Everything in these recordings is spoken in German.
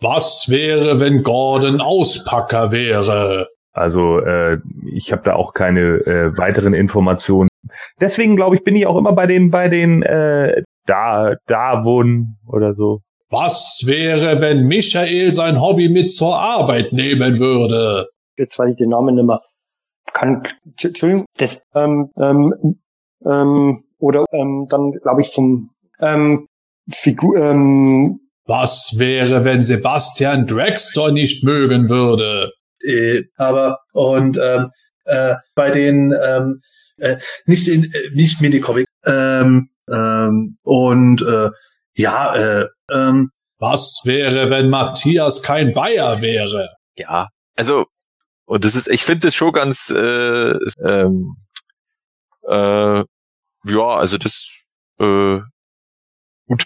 Was wäre, wenn Gordon Auspacker wäre? Also äh, ich habe da auch keine äh, weiteren Informationen. Deswegen glaube ich, bin ich auch immer bei den bei den äh, da Davon oder so. Was wäre, wenn Michael sein Hobby mit zur Arbeit nehmen würde? Jetzt weiß ich den Namen nicht mehr. Kann, Entschuldigung, das, ähm, ähm, ähm, oder ähm, dann glaube ich vom ähm, Figur, ähm, Was wäre, wenn Sebastian Dragster nicht mögen würde? Äh, aber und ähm, äh, bei den ähm, äh, nicht in äh, nicht Minicomic ähm, ähm, und äh, ja äh, ähm, Was wäre, wenn Matthias kein Bayer wäre? Ja, also und das ist, ich finde das schon ganz, äh, ähm, äh, ja, also das äh, gut.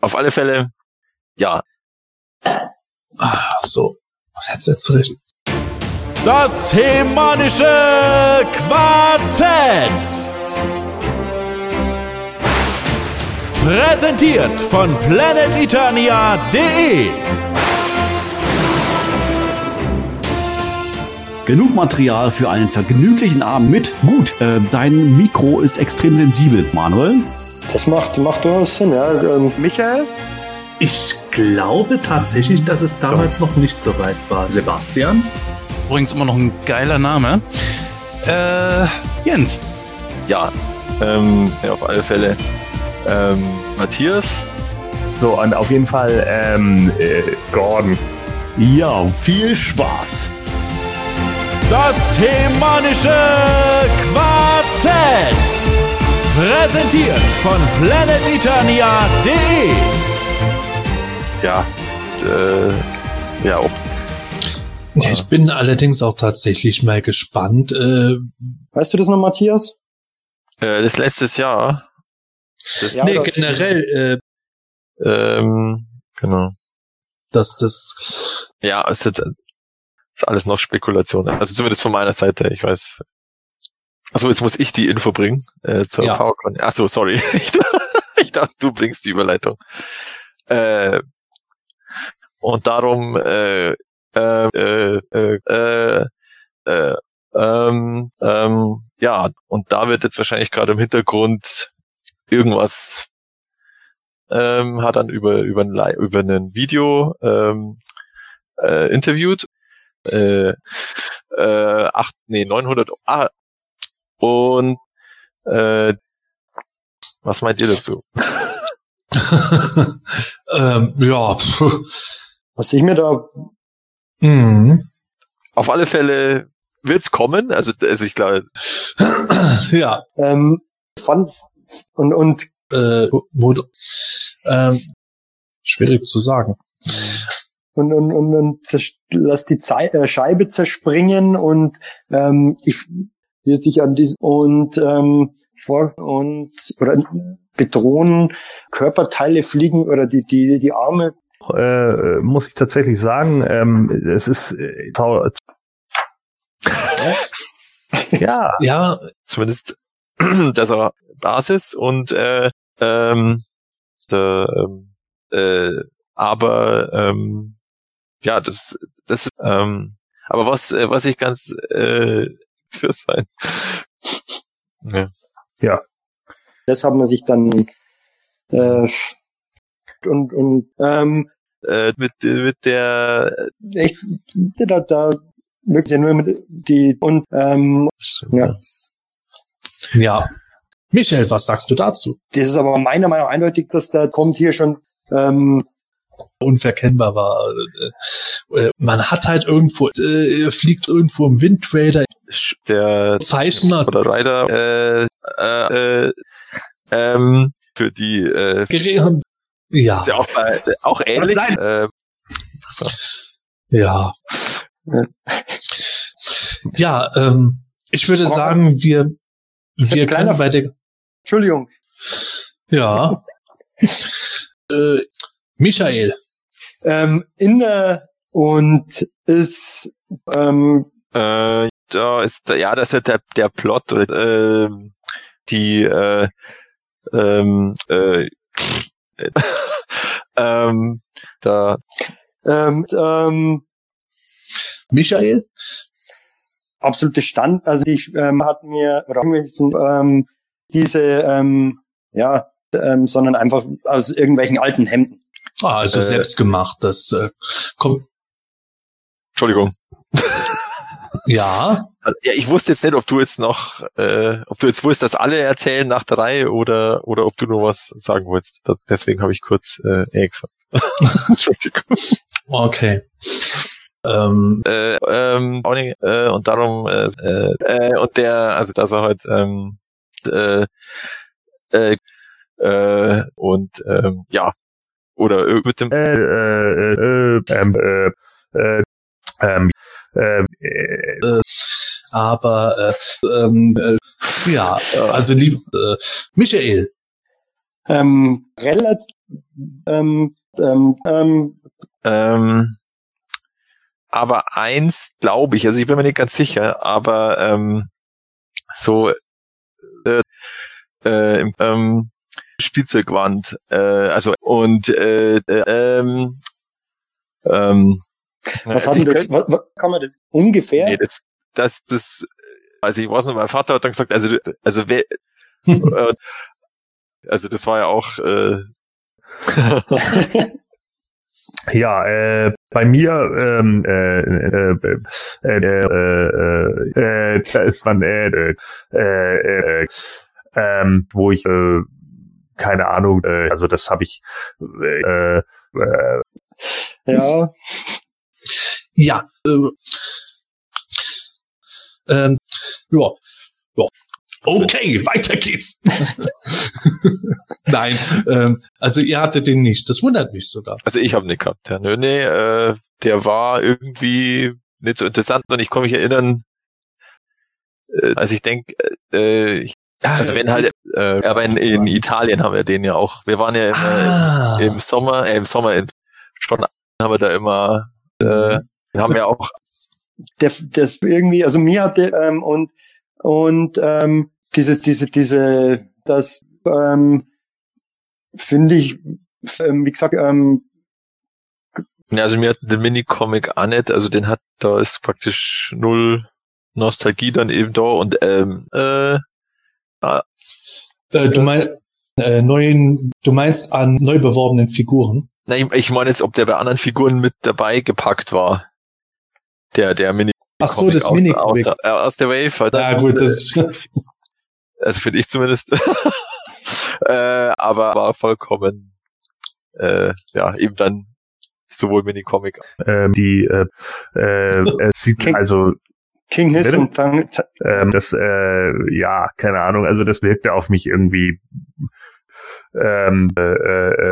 Auf alle Fälle, ja, Ah, so. Headset zurecht. Das hemanische Quartett. Präsentiert von planeteternia.de. Genug Material für einen vergnüglichen Abend mit. Gut, äh, dein Mikro ist extrem sensibel, Manuel. das macht, macht durchaus Sinn, ja. Ähm, Michael? Ich glaube tatsächlich, dass es damals noch nicht so weit war. Sebastian? Übrigens immer noch ein geiler Name. Äh, Jens. ja, ähm, ja, auf alle Fälle. Ähm, Matthias, So und auf jeden Fall ähm, äh, Gordon. Ja, viel Spaß. Das hemanische Quartett. Präsentiert von planeteternia.de. ja, äh, ja, ob, Ich bin allerdings auch tatsächlich mal gespannt. Äh, Weißt du das noch, Matthias? äh, das letztes Jahr. Das, Ja, nee, das- generell, äh, ähm, genau. dass das Ja, ist, es ist alles noch Spekulation. Also zumindest von meiner Seite, ich weiß. Achso, jetzt muss ich die Info bringen äh, zur Ja. PowerCon. Achso, sorry. Ich dachte, ich dachte, du bringst die Überleitung. Äh, und darum, äh, äh, äh, äh, äh, äh, ähm, ähm, ja, und da wird jetzt wahrscheinlich gerade im Hintergrund irgendwas ähm, hat dann über über ein, über ein Video ähm, äh, interviewt. Äh, äh, acht, nee, 900, ah, und äh, was meint ihr dazu? ähm, ja. Was ich mir da, Mhm. Auf alle Fälle wird's kommen, also, also ich glaube, ja. ähm, fand und, und Äh, Mod ähm, schwierig zu sagen. und, und, und, und lass die Zei äh, Scheibe zerspringen und ähm, ich wie sich an diesem und ähm, vor und oder bedrohen Körperteile fliegen oder die die die Arme Äh, muss ich tatsächlich sagen, ähm, es ist äh, ja, Ja, zumindest das war Basis und äh, ähm, der, ähm, äh, aber ähm, ja, das das ähm, aber was äh, was ich ganz äh, für sein ja. das hat man sich dann äh, und und ähm, äh, mit mit der echt da da wirklich ja nur mit die und ähm, Ja. ja. Michael, was sagst du dazu? das ist aber meiner Meinung nach eindeutig, dass da kommt hier schon ähm, Unverkennbar war. Äh, äh, man hat halt irgendwo, äh, fliegt irgendwo im Windtrader der Zeichner oder Rider äh, äh, äh, ähm, für die äh, geredet. Ja, ist ja auch bei, auch ähnlich Nein. äh, so. ja. Ja. Ja, ähm, ich würde Aber- sagen, wir, wir kleiner können bei der, Entschuldigung, ja. äh, Michael, ähm, inne und ist ähm, Äh, da ist ja das ist der der Plot ähm, die äh, ähm, äh, ähm, da Ähm, ähm, Michael? absolute Stand, also die ähm, hat mir oder ähm, diese ähm, ja, ähm, sondern einfach aus irgendwelchen alten Hemden. Ah, also Äh. selbst gemacht. Das äh, kommt. Entschuldigung. Ja, Ja, ich wusste jetzt nicht, ob du jetzt noch, äh, ob du jetzt wusstest, dass alle erzählen nach der Reihe oder oder ob du nur was sagen wolltest. Das, deswegen habe ich kurz äh, eh gesagt. Entschuldigung. okay. Ähm, Äh, ähm, äh, und darum äh, äh, und der, also dass er halt ähm, äh, äh, äh, und ähm, ja oder äh, mit dem Äh, äh, äh, ähm, äh, äh, ähm, äh, äh, aber äh, ähm, äh, ja, also lieb, äh, Michael. Ähm, relativ ähm, ähm, ähm, Ähm, aber eins glaube ich, also ich bin mir nicht ganz sicher, aber ähm, so äh, äh, im, ähm, Spielzeugwand, äh, also und äh, äh, ähm, ähm, was also hat denn das, was, was kann man das ungefähr? Nee, das, das, das, also ich weiß noch, mein Vater hat dann gesagt, also, also wer, äh, also das war ja auch, äh, Ja, äh, bei mir, ähm, äh, äh, äh, äh, äh, äh, da ist man, äh, äh, äh, äh, ähm, wo ich, äh, keine Ahnung, äh, also das habe ich, äh, äh, ja, Ja, äh, ähm, ja, ja. Okay, weiter geht's. Nein, ähm, also ihr hattet den nicht. Das wundert mich sogar. also ich habe nicht gehabt. Ja, nö, nee, äh, der war irgendwie nicht so interessant und ich kann mich erinnern, äh, also ich denke, äh, ich, also wenn halt, äh, aber in, in Italien haben wir den ja auch. Wir waren ja immer ah, im Sommer, äh, im Sommer in schon haben wir da immer, äh, haben wir auch der, das irgendwie, also mir hatte ähm, und und ähm, diese diese diese das ähm, finde ich ähm, wie gesagt ähm, Ja, also mir hat den Minicomic auch nicht, also den hat, da ist praktisch null Nostalgie dann eben da und ähm, äh, äh, du meinst äh, neuen, du meinst an neu beworbenen Figuren. ich, ich meine jetzt, ob der bei anderen Figuren mit dabei gepackt war. Der, der Mini Ach so, das aus, Minicomic. aus, äh, aus der Wave. Halt, Ja gut, das also finde ich zumindest. äh, aber war vollkommen, äh, ja, eben dann sowohl Minicomic. ähm, die, äh, äh, es sieht, King- also, King Hiss und Thang, Th- ähm, das, äh, ja, keine Ahnung, also das wirkte auf mich irgendwie, ähm, äh,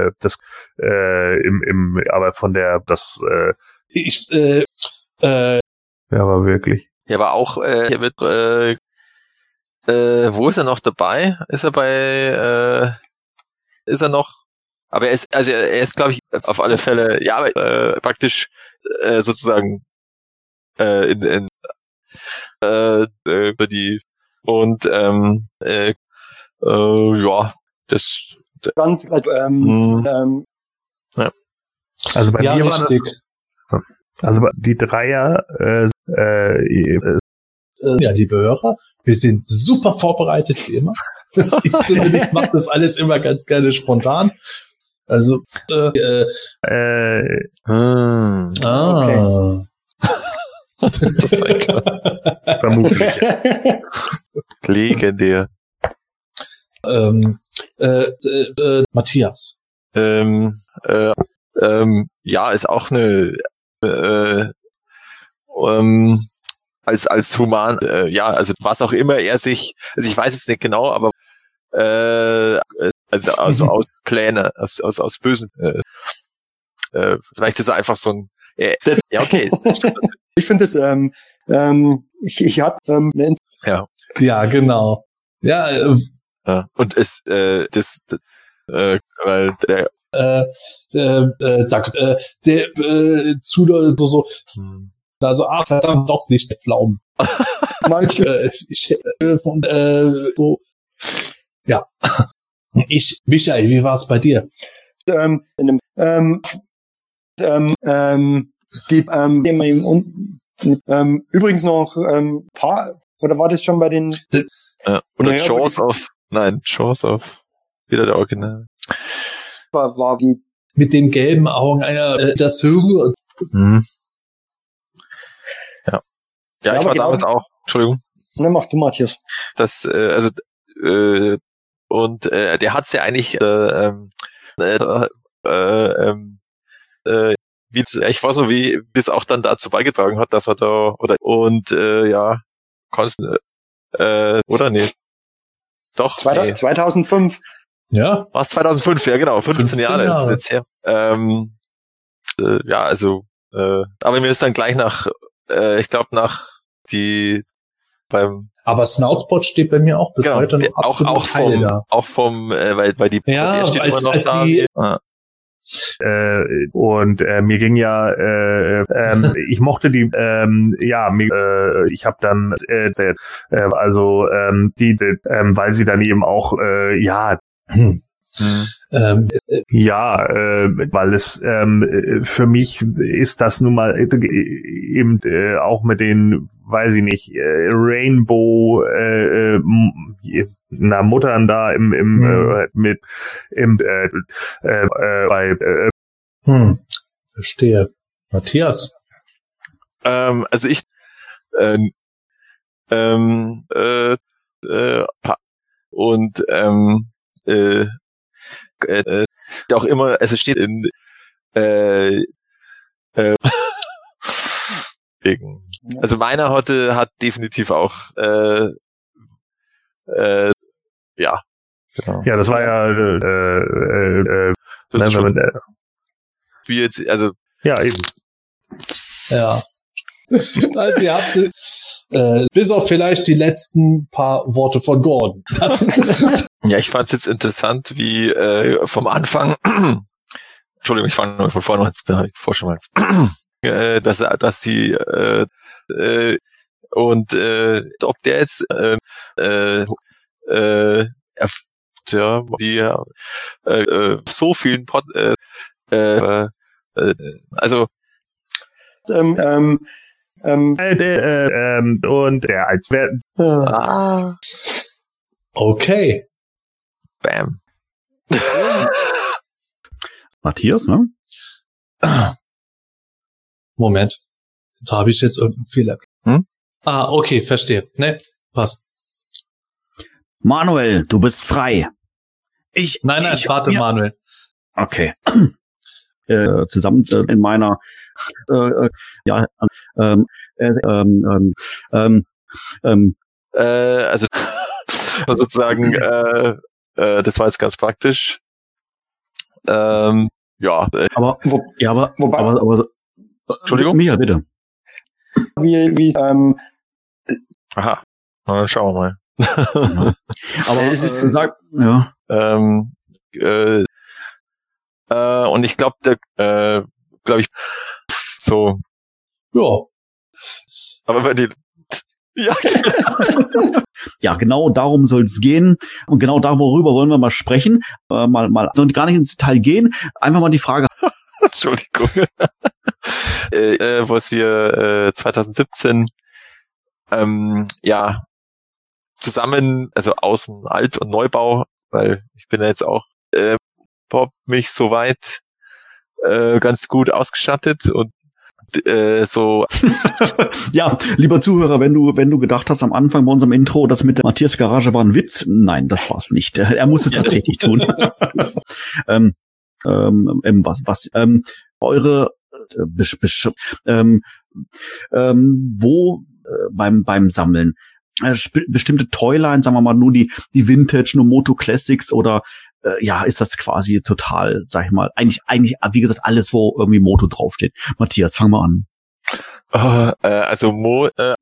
äh, das, äh, im, im, aber von der, das, äh, ich, äh, äh, ja, aber wirklich. Ja, aber auch, äh, hier wird, äh, äh, wo ist er noch dabei? Ist er bei, äh, ist er noch? Aber er ist, also er ist, glaube ich, auf alle Fälle, ja, aber, äh, praktisch äh, sozusagen äh, in, in äh, äh, über die und ähm, äh, äh, ja, das ganz ähm, mh, ähm, Also bei ja, mir war das, also die Dreier, äh, äh, Äh, ja, liebe Hörer, wir sind super vorbereitet wie immer. ich zumindest mache das alles immer ganz gerne spontan. Also, äh, äh, hm, ah. das ist klar. vermutlich. legendär. ähm, äh, äh, äh, Matthias. Ähm, äh, ähm, ja, ist auch eine äh, ähm, als als human, äh, ja, also was auch immer er sich, also ich weiß jetzt nicht genau, aber äh, also, also aus Pläne, aus aus aus bösen, äh, äh, vielleicht ist er einfach so ein, äh, ja okay, ich finde es ähm, ähm, ich, ich hatte ähm, eine Ja, genau. Ja, äh, ja. und es äh, das, das äh, weil der äh, äh, äh, da, äh, der äh, zu so, so hm, also ah verdammt doch nicht der Pflaumen. manche Äh, ich äh, von, äh, so ja. Ich Michael, wie war es bei dir? ähm, in einem, ähm, Ähm, ähm, die, ähm, im, ähm, übrigens noch ähm, paar oder war das schon bei den Äh, oder Naja, Jaws of, nein, Jaws of, wieder der Original. War, war die Mit den gelben Augen einer, äh, das Höhe. Mhm. Ja. Ja, Ja, ich war genau- damals auch, Entschuldigung, ne mach du Matthias das, äh, also, äh, und äh, der hat's ja eigentlich, äh, ähm, äh, äh, ähm, äh, wie, ich weiß noch, wie wie es auch dann dazu beigetragen hat, dass wir da, oder, und, äh, ja, kannst, äh, oder nee. Doch, nee. 2005 Ja, Was 2005, ja genau, 15, 15 Jahre, ist es Jahre. jetzt her. Ähm, äh, ja, also, äh, aber mir ist dann gleich nach, äh, ich glaube nach die beim aber Snoutspot steht bei mir auch bis genau, heute noch auch absolut auch heile vom da. auch vom äh, weil weil die Ja, der steht als- immer noch als da. die- ah, Äh, und äh, mir ging ja, äh, ähm, ich mochte die, ähm, ja, mir, äh, ich habe dann, äh, äh, also ähm, die, die ähm, weil sie dann eben auch, äh, ja, Hm. hm. Ähm, äh, Ja, äh, weil es ähm, äh, für mich ist das nun mal äh, eben äh, auch mit den, weiß ich nicht, äh, Rainbow äh, äh, na Muttern da im im Hm. äh, mit im äh, äh, äh, bei äh, hm, verstehe. Matthias. ähm, also ich ähm, ähm, äh, äh, und ähm, äh, äh, äh, auch immer, also es steht in äh, äh, wegen. Also meiner hatte hat definitiv auch äh, äh, ja. Genau. ja, das war ja äh, äh, äh, Das ist äh, schon äh, wie jetzt, also ja eben. Ja. Also ihr habt äh, bis auf vielleicht die letzten paar Worte von Gordon. Das, Ja, ich fand es jetzt interessant, wie äh, vom Anfang, Entschuldigung, ich fange noch von vorne an, vor schon mal, äh, dass, dass sie äh, äh, und äh, ob der jetzt äh, äh, äh, erf- ja, die äh, äh, so vielen Pod, äh, äh, äh, also ähm, ähm, ähm, Äh, äh, ähm, und der als wer äh, ah, okay. bam. Matthias, ne? Moment. Da habe ich jetzt irgendeinen Fehler. Hm? Ah, okay, verstehe. Ne, passt. Manuel, du bist frei. Ich, Nein, nein, ich, warte, ja, Manuel. Okay. Äh, zusammen äh, in meiner äh, äh, ja ähm, äh, ähm, ähm, ähm, ähm, Äh, also sozusagen, äh, äh, das war jetzt ganz praktisch. Ähm, ja, äh, aber wo, ja aber Wobei- aber, aber Entschuldigung? Michael bitte wie, wie ähm, aha, Na, schauen wir mal. aber Es ist- ist sag, ja ähm, äh, äh, und ich glaube, der, äh, glaube ich, so, Ja. aber wenn die, ja, Ja, genau darum soll es gehen. Und genau da, worüber wollen wir mal sprechen. Äh, mal, mal und gar nicht ins Detail gehen. Einfach mal die Frage. Entschuldigung. äh, äh, was wir äh, 2017 ähm, ja zusammen, also aus dem Alt- und Neubau, weil ich bin ja jetzt auch äh, Pop mich soweit äh, ganz gut ausgestattet und äh, so Ja, lieber Zuhörer, wenn du, wenn du gedacht hast am Anfang bei unserem Intro, das mit der Matthias Garage war ein Witz, nein, das war's nicht. Er muss es tatsächlich tun. ähm, ähm, ähm, was, was, ähm, eure, äh, besch, besch, ähm, ähm, wo äh, beim beim Sammeln äh, bestimmte Toylines, sagen wir mal nur die die Vintage, nur Moto Classics oder äh, ja, ist das quasi total, sag ich mal, eigentlich eigentlich wie gesagt alles, wo irgendwie Moto draufsteht. Matthias, fang mal an. Äh, äh, also Mo, äh,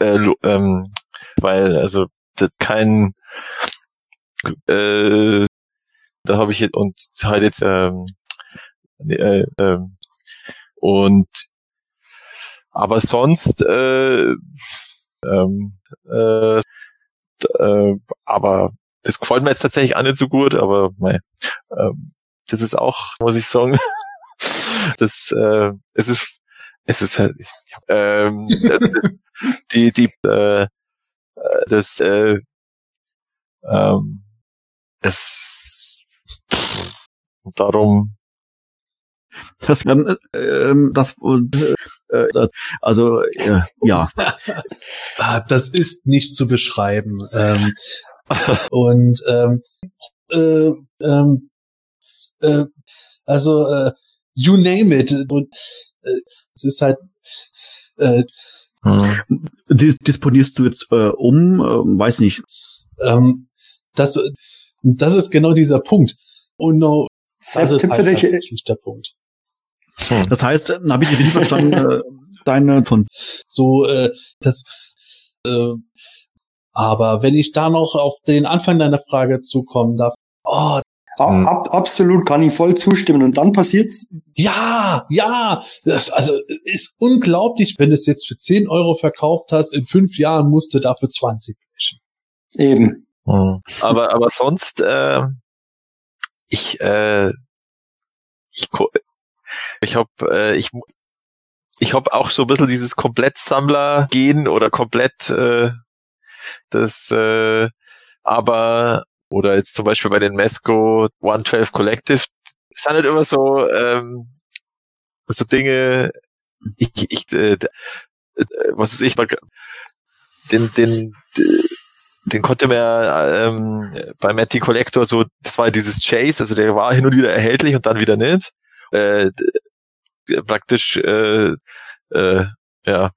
äh, ähm, weil also das kein äh, da habe ich jetzt und halt jetzt ähm, äh, ähm, und aber sonst äh, ähm, äh, äh, aber das gefällt mir jetzt tatsächlich auch nicht so gut, aber mei, ähm, das ist auch, muss ich sagen, das, äh, es ist, es ist halt, ich, ähm, das, das, die, die, äh, das, äh, ähm, es, darum, Das, ähm, ähm, das, äh, also äh, ja, Ah, Das ist nicht zu beschreiben. Ähm, und ähm, äh, ähm, äh, also äh, you name it. Und äh, es ist halt äh, hm. dis disponierst du jetzt äh, um, äh, weiß nicht. ähm, das, das ist genau dieser Punkt. Und no, das ist halt dich, tatsächlich der Punkt. Das heißt, habe ich richtig verstanden, äh, deine von So, äh, das, äh, aber wenn ich da noch auf den Anfang deiner Frage zukommen darf, oh, A- Ab, absolut kann ich voll zustimmen. Und dann passiert's. ja, ja, das, also ist unglaublich, wenn du es jetzt für 10 Euro verkauft hast, in fünf Jahren musst du dafür 20 brechen. Eben. Hm. Aber, aber sonst, äh, ich, äh, ich, ich hab, äh, ich, ich hab auch so ein bisschen dieses Komplettsammler-Gehen oder komplett, äh, das, äh, aber, oder jetzt zum Beispiel bei den Mesco 112 Collective, es sind halt immer so, ähm, so Dinge, ich, ich, äh, äh, was weiß ich, den, den, den konnte man ja ähm, bei Matty Collector so, das war dieses Chase, also der war hin und wieder erhältlich und dann wieder nicht. Äh, praktisch, äh, äh, ja.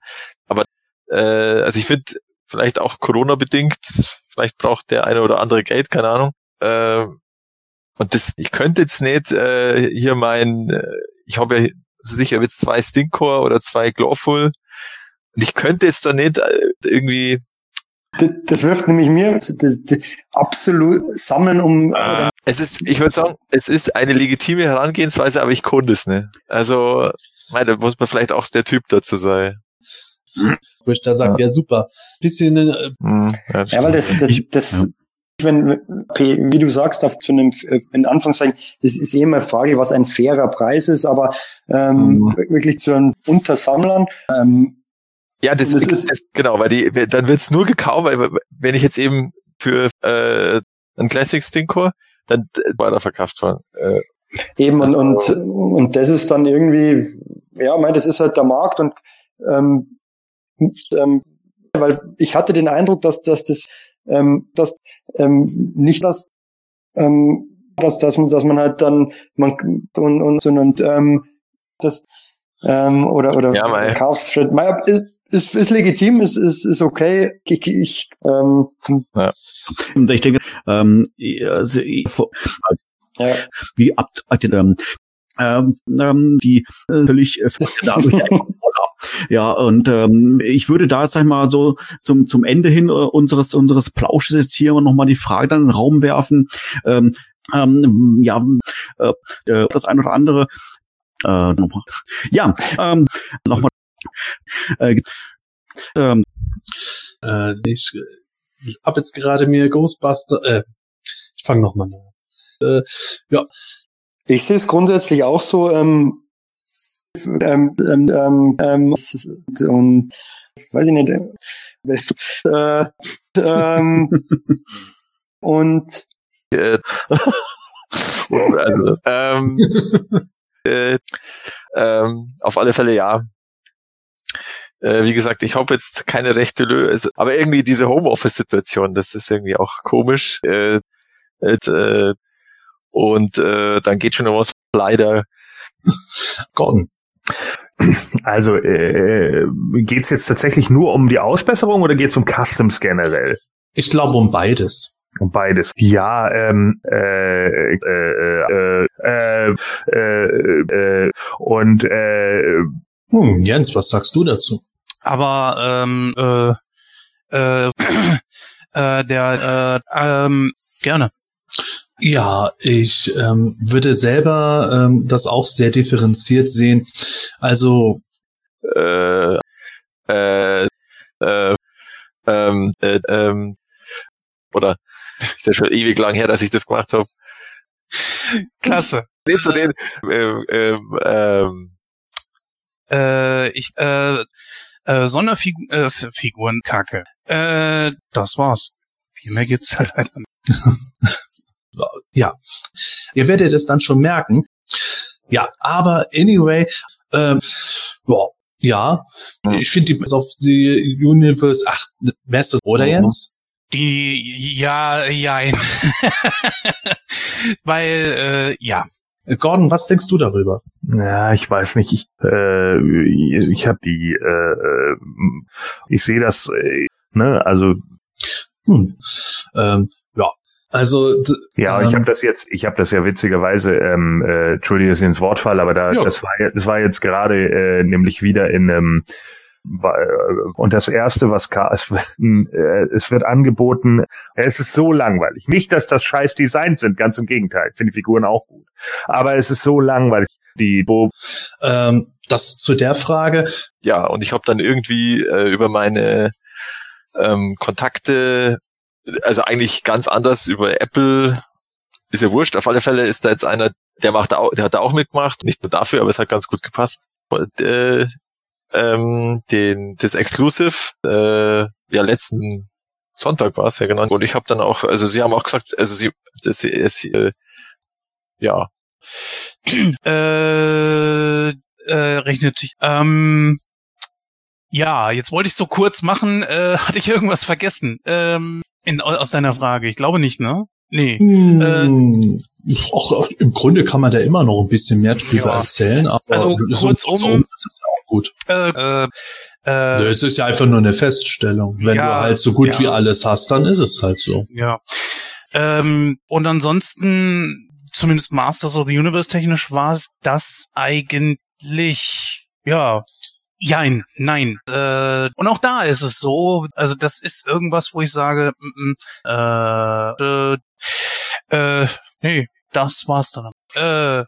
Aber äh, also ich finde, vielleicht auch Corona-bedingt, vielleicht braucht der eine oder andere Geld, keine Ahnung. Äh, und das, ich könnte jetzt nicht äh, hier mein, äh, ich habe ja so sicher jetzt zwei Stinkcore oder zwei Glowful. Und ich könnte jetzt da nicht äh, irgendwie Das, das wirft nämlich mir das, das, absolut sammeln um oder Es ist, ich würde sagen, es ist eine legitime Herangehensweise, aber ich konnte es nicht. Also, mei, da muss man vielleicht auch der Typ dazu sein. Wo ich da sage, ja. super. Bisschen, äh, Hm, Ja, weil das, das, das ja. wenn, wie du sagst, auf zu einem, äh, in Anführungszeichen, das ist eh immer eine Frage, was ein fairer Preis ist, aber ähm, Mhm. wirklich zu einem Untersammlern, ähm, Ja, das, Das ist, das genau, weil die, dann wird's nur gekauft, weil wenn ich jetzt eben für äh, ein Classic Stinkcore, dann äh, weiterverkauft worden. Äh, eben und, und, und das ist dann irgendwie, ja, mein, das ist halt der Markt und ähm, und, ähm, weil ich hatte den Eindruck, dass, dass das, ähm, dass ähm, nicht das, ähm, dass, dass, man- dass man halt dann man und und, und ähm, das ähm, oder oder Ja. Verkaufsschritt, ist, ist, ist legitim, ist, ist, ist okay. Ich, ich ähm, zum, Und ich denke, ähm, also, ich- ja. wie ab, ähm, ähm, ähm, die äh, völlig äh, dadurch Ja, und ähm, ich würde da, sag ich mal, so zum, zum Ende hin äh, unseres, unseres Plausches jetzt hier noch mal die Frage dann in den Raum werfen. Ähm, ähm, ja, äh, äh, das ein oder andere. Äh, nochmal. Ja, ähm, nochmal. Äh, ähm, äh, ich äh, hab jetzt gerade mir Ghostbuster, äh, ich fange nochmal an. Äh, ja, Ich sehe es grundsätzlich auch so, ähm, ähm, ähm, ähm, ähm, und weiß ich nicht, äh, ähm, und äh, also, ähm, äh, ähm, auf alle Fälle ja. Äh, wie gesagt, ich habe jetzt keine rechte Lösung, aber irgendwie diese Homeoffice-Situation, das ist irgendwie auch komisch. Äh, äh, und äh, dann geht schon noch was leider. Gordon. Also äh, geht es jetzt tatsächlich nur um die Ausbesserung oder geht es um Customs generell? Ich glaube um beides. Um beides. Ja, ähm, äh, äh, äh, äh, äh, äh, und äh, Hm, Jens, was sagst du dazu? Aber ähm, äh, äh, äh, der äh, ähm, gerne. Ja, ich ähm, würde selber ähm, das auch sehr differenziert sehen. Also Äh, äh, äh, ähm, äh, ähm, oder ist ja schon ewig lang her, dass ich das gemacht habe. Klasse. Nee, zu den, ähm, ähm, ähm, Äh, ich, äh, äh, Sonderfiguren, äh, F- Figuren, Kacke. Äh, das war's. Viel mehr gibt's halt leider nicht. ja, ihr werdet es dann schon merken. Ja, aber anyway, ähm, boah, ja, ich finde die auf die Universe, ach, wer ist das, oder Mhm. Jens? Die, ja, jein. Weil, äh, ja. Gordon, was denkst du darüber? Ja, ich weiß nicht. Ich, äh, ich habe die, äh, äh, ich sehe das, äh, ne, also Hm. Ähm, ja, also ja, Ähm. ich habe das jetzt, ich habe das ja witzigerweise, ähm, äh, entschuldige, dass ich ins Wort fall, aber da, Ja. das war, das war jetzt gerade äh, nämlich wieder in ähm, war, äh, und das erste, was es, äh, es wird angeboten, es ist so langweilig. Nicht, dass das scheiß Designs sind, ganz im Gegenteil. Ich finde die Figuren auch gut. Aber es ist so langweilig. Die Bo ähm, das zu der Frage, ja, und ich habe dann irgendwie äh, über meine ähm, Kontakte, also eigentlich ganz anders über Apple, ist ja wurscht. Auf alle Fälle ist da jetzt einer, der macht da der hat da auch mitgemacht, nicht nur dafür, aber es hat ganz gut gepasst. Und, äh, ähm, den das Exclusive, äh, ja letzten Sonntag war es ja genannt. Und ich habe dann auch, also sie haben auch gesagt, also sie, das ist, äh, ja, Äh, äh, rechnet sich. Ähm, ja, jetzt wollte ich so kurz machen. Äh, hatte ich irgendwas vergessen? Ähm, in, aus deiner Frage. Ich glaube nicht, ne? Nee. hm, auch, auch im Grunde kann man da immer noch ein bisschen mehr drüber Ja. erzählen, aber Also so kurzum- ist es auch gut. Äh, äh, äh, es ist ja einfach nur eine Feststellung. Wenn ja, du halt so gut ja. wie alles hast, dann ist es halt so. ja. Ähm, und ansonsten, zumindest Masters of the Universe technisch, war es das eigentlich, ja, Jein, nein. Äh, und auch da ist es so, also das ist irgendwas, wo ich sage, mm, mm, äh, äh, äh, nee, das war's dann. Äh,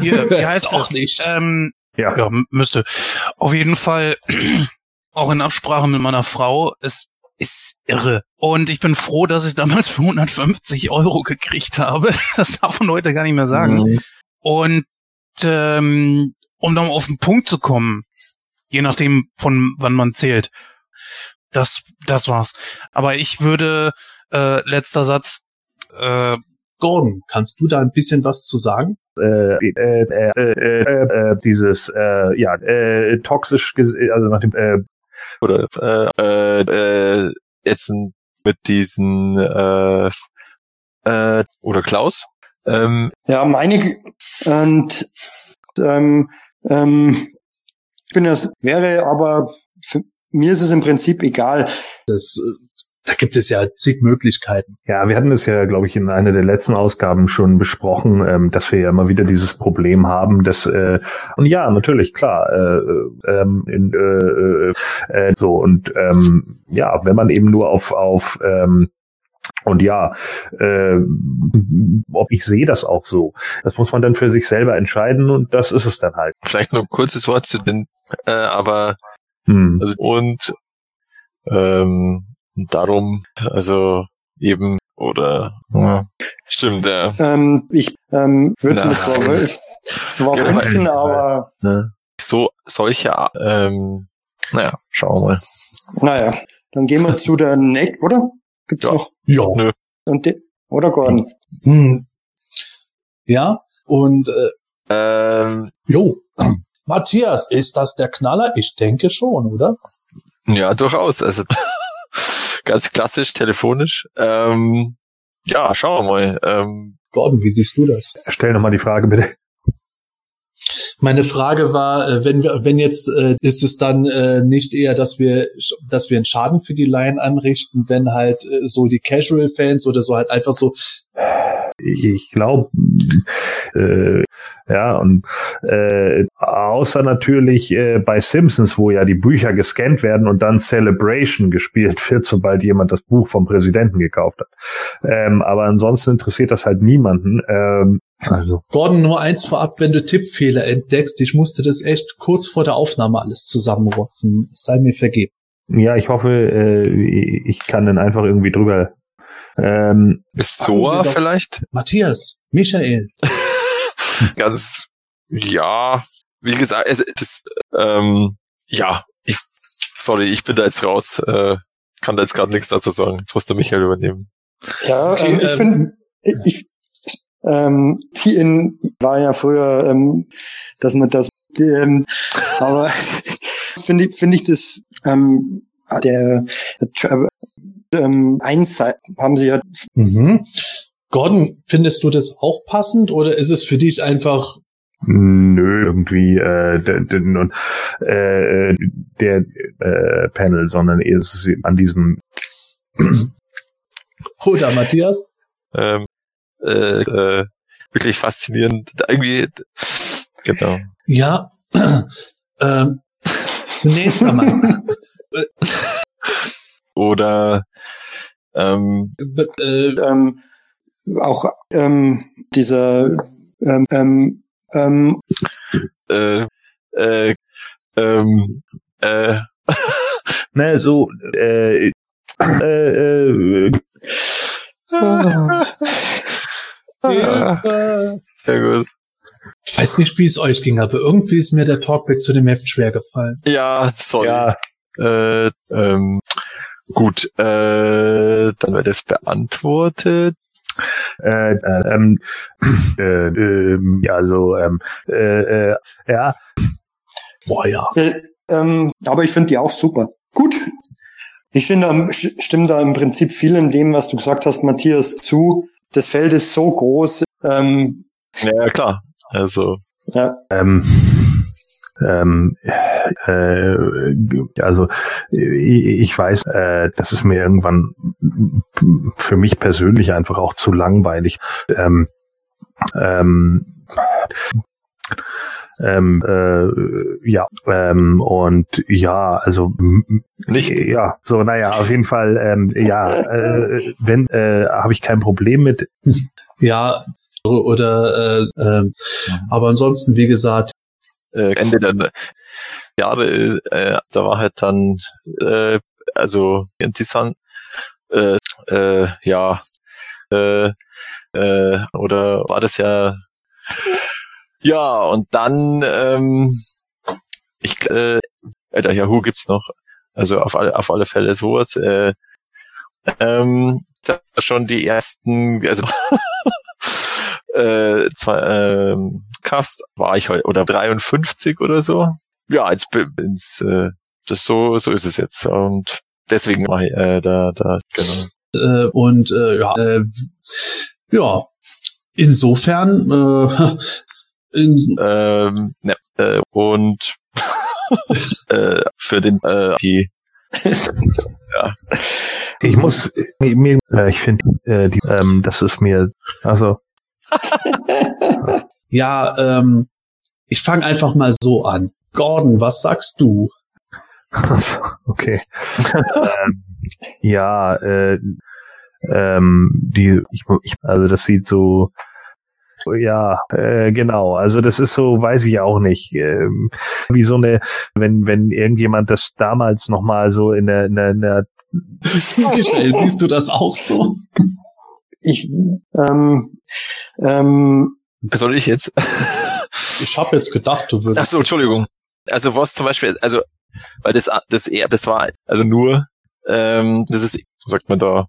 hier, wie heißt Auch das? nicht. Ähm, ja, ja, m- müsste. Auf jeden Fall, auch in Absprache mit meiner Frau, es ist irre. Und ich bin froh, dass ich damals für 150 Euro gekriegt habe. Das darf man heute gar nicht mehr sagen. Mhm. Und ähm, um dann auf den Punkt zu kommen, je nachdem von wann man zählt, das das war's. Aber ich würde äh, letzter Satz äh, Gordon, kannst du da ein bisschen was zu sagen? äh, äh, äh, äh, äh, dieses äh, ja äh, toxisch also nach dem äh, oder äh, äh, äh, jetzt mit diesen äh, äh, oder Klaus. Ähm, Ja, meine und ähm, ähm, ich bin das wäre aber für mir ist es im Prinzip egal. Das, äh, da gibt es ja zig Möglichkeiten. Ja, wir hatten das ja, glaube ich, in einer der letzten Ausgaben schon besprochen, ähm, dass wir ja immer wieder dieses Problem haben, dass äh, und ja, natürlich, klar, äh, ähm, in, äh, äh, äh, so und ähm, ja, wenn man eben nur auf auf ähm, und ja, äh, ob ich sehe das auch so. Das muss man dann für sich selber entscheiden und das ist es dann halt. vielleicht nur ein kurzes Wort zu den, äh, aber Hm. also und ähm, darum, also eben oder ja, stimmt, ja. Ähm, ich ähm, würde es mir Nein. zwar, aber- wünschen, aber Ne? So solche ähm, naja, schauen wir mal. naja, dann gehen wir zu der Neck, oder? Gibt's Ja. noch? Ja. Nö. Und de, oder Gordon? Hm. Ja, und äh, Ähm, jo. Matthias, ist das der Knaller? Ich denke schon, oder? ja, durchaus. Also ganz klassisch, telefonisch. Ähm, ja, schauen wir mal. Ähm, Gordon, wie siehst du das? Stell nochmal die Frage bitte. Meine Frage war, äh, wenn wir, wenn jetzt äh, ist es dann äh, nicht eher, dass wir, dass wir einen Schaden für die Laien anrichten, wenn halt äh, so die Casual-Fans oder so halt einfach so, ich glaube, äh, ja, und äh, außer natürlich äh, bei Simpsons, wo ja die Bücher gescannt werden und dann Celebration gespielt wird, sobald jemand das Buch vom Präsidenten gekauft hat. Ähm, aber ansonsten interessiert das halt niemanden. Ähm, also, Gordon, nur eins vorab, wenn du Tippfehler entdeckst, ich musste das echt kurz vor der Aufnahme alles zusammenrotzen. Es sei mir vergeben. ja, ich hoffe, äh, ich kann dann einfach irgendwie drüber. Ähm, ist Soa vielleicht? Matthias, Michael. Ganz, ja, wie gesagt, es, das, ähm, ja, ich, sorry, ich bin da jetzt raus, äh, kann da jetzt gerade nichts dazu sagen. Jetzt musst du Michael übernehmen. Ja, Okay, ähm, ich ähm, finde, ich, ähm, die in, war ja früher, ähm, dass man das, ähm, aber finde ich, finde ich das, ähm, der, der ähm, eins haben sie ja, Mhm. Gordon, findest du das auch passend oder ist es für dich einfach Nö, irgendwie äh, der, der, und, äh, der äh, Panel, sondern eher ist es an diesem oder Matthias? Ähm, äh, äh, wirklich faszinierend. Irgendwie, genau. Ja, ähm, zunächst einmal. Oder ähm, äh, ähm, auch ähm, dieser ähm, ähm, ähm, äh, äh, ähm, äh, ne, so äh, äh, äh, äh, sehr gut. ich weiß nicht, wie es euch ging, aber irgendwie ist mir der Talkback zu dem Heft schwer gefallen. Ja, sorry. ja, Äh, ähm, gut, äh, dann wird es beantwortet. Äh, äh, ähm, äh, ähm, ja, also ähm, äh, äh, ja, Boah, ja. äh, ähm, aber ich finde die auch super. Gut. Ich stimme da, stimme da im Prinzip viel in dem, was du gesagt hast, Matthias, zu. Das Feld ist so groß. Ähm, Ja, ja, klar. Also, ja, ähm, ähm, äh, also ich, weiß, äh, das ist mir irgendwann für mich persönlich einfach auch zu langweilig. Ähm, ähm, ähm, äh, ja, ähm, und ja, also Nicht? Ja, so, naja, auf jeden Fall, ähm, ja, äh, wenn, äh, habe ich kein Problem mit. Ja, oder, äh, äh, aber ansonsten, wie gesagt, äh, Ende der Jahre, äh, da war halt dann, äh, also interessant, äh, äh, ja, äh, äh, oder war das ja, ja, und dann, ähm, ich, äh, äh, der Yahoo gibt's noch, also auf alle, auf alle Fälle sowas, äh, ähm, das schon die ersten, also, äh, zwei, ähm, Cast war ich heute oder 53 oder so. Ja, jetzt bin's, äh, das so so ist es jetzt und deswegen war ich äh, da da genau. äh, und äh, ja, äh, ja, insofern, äh, in, Ähm, ne, äh, und äh, für den äh, die Ich muss äh, mir, äh, ich finde, äh, die, ähm, das ist mir, also ja, ähm, ich fange einfach mal so an. Gordon, was sagst du? okay. ähm, ja, äh, ähm, die, ich, ich, also das sieht so, ja, äh, genau. Also das ist so, weiß ich auch nicht, ähm, wie so eine, wenn wenn irgendjemand das damals noch mal so in der, in der, in der Michael, siehst du das auch so? Ich, ähm, ähm, soll ich jetzt? Ich habe jetzt gedacht, du Ach würdest. so, Entschuldigung. Also was zum Beispiel, also weil das das eher das war also nur ähm, das ist sagt man da.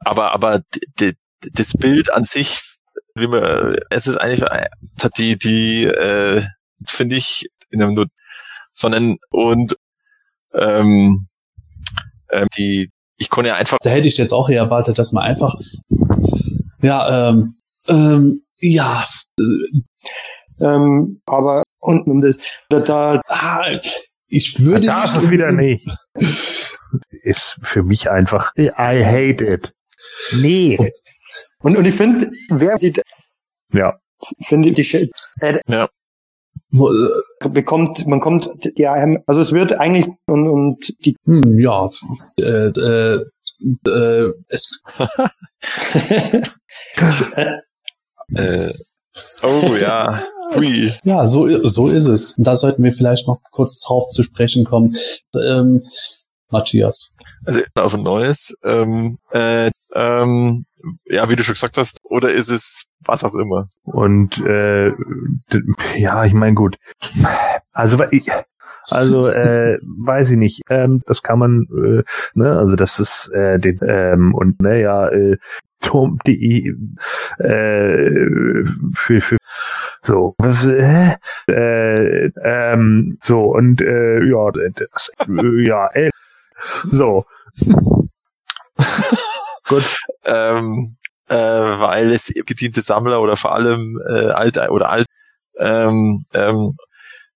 Aber aber das Bild an sich, wie man, es ist eigentlich hat die die äh, finde ich in einem Not, sondern und ähm, ähm, die ich konnte ja einfach Da hätte ich jetzt auch eher erwartet, dass man einfach, ja, ähm, ähm, ja, äh, ähm, aber und, und das, da, da ah, ich würde da ist es wieder nicht. Ist für mich einfach, I hate it. Nee. und, und ich finde, wer sieht, Ja. finde ich, die, äh, äh, bekommt, man kommt, ja, also es wird eigentlich und, und die, hm, ja, äh, äh, äh, es, äh, oh ja, hui. ja, so, so ist es. Da sollten wir vielleicht noch kurz drauf zu sprechen kommen. Ähm, Matthias. also auf ein neues. Ähm, äh, ähm, ja, wie du schon gesagt hast, oder ist es was auch immer? Und äh, ja, ich meine gut. Also also äh, weiß ich nicht. Ähm, das kann man, äh, ne, also das ist äh, den ähm, und naja, äh, Turm.de äh, für, für so was, äh, äh, ähm, so und äh, ja das, äh, ja äh, so gut ähm, äh, weil es gediente Sammler oder vor allem äh, alt oder alt ähm, ähm,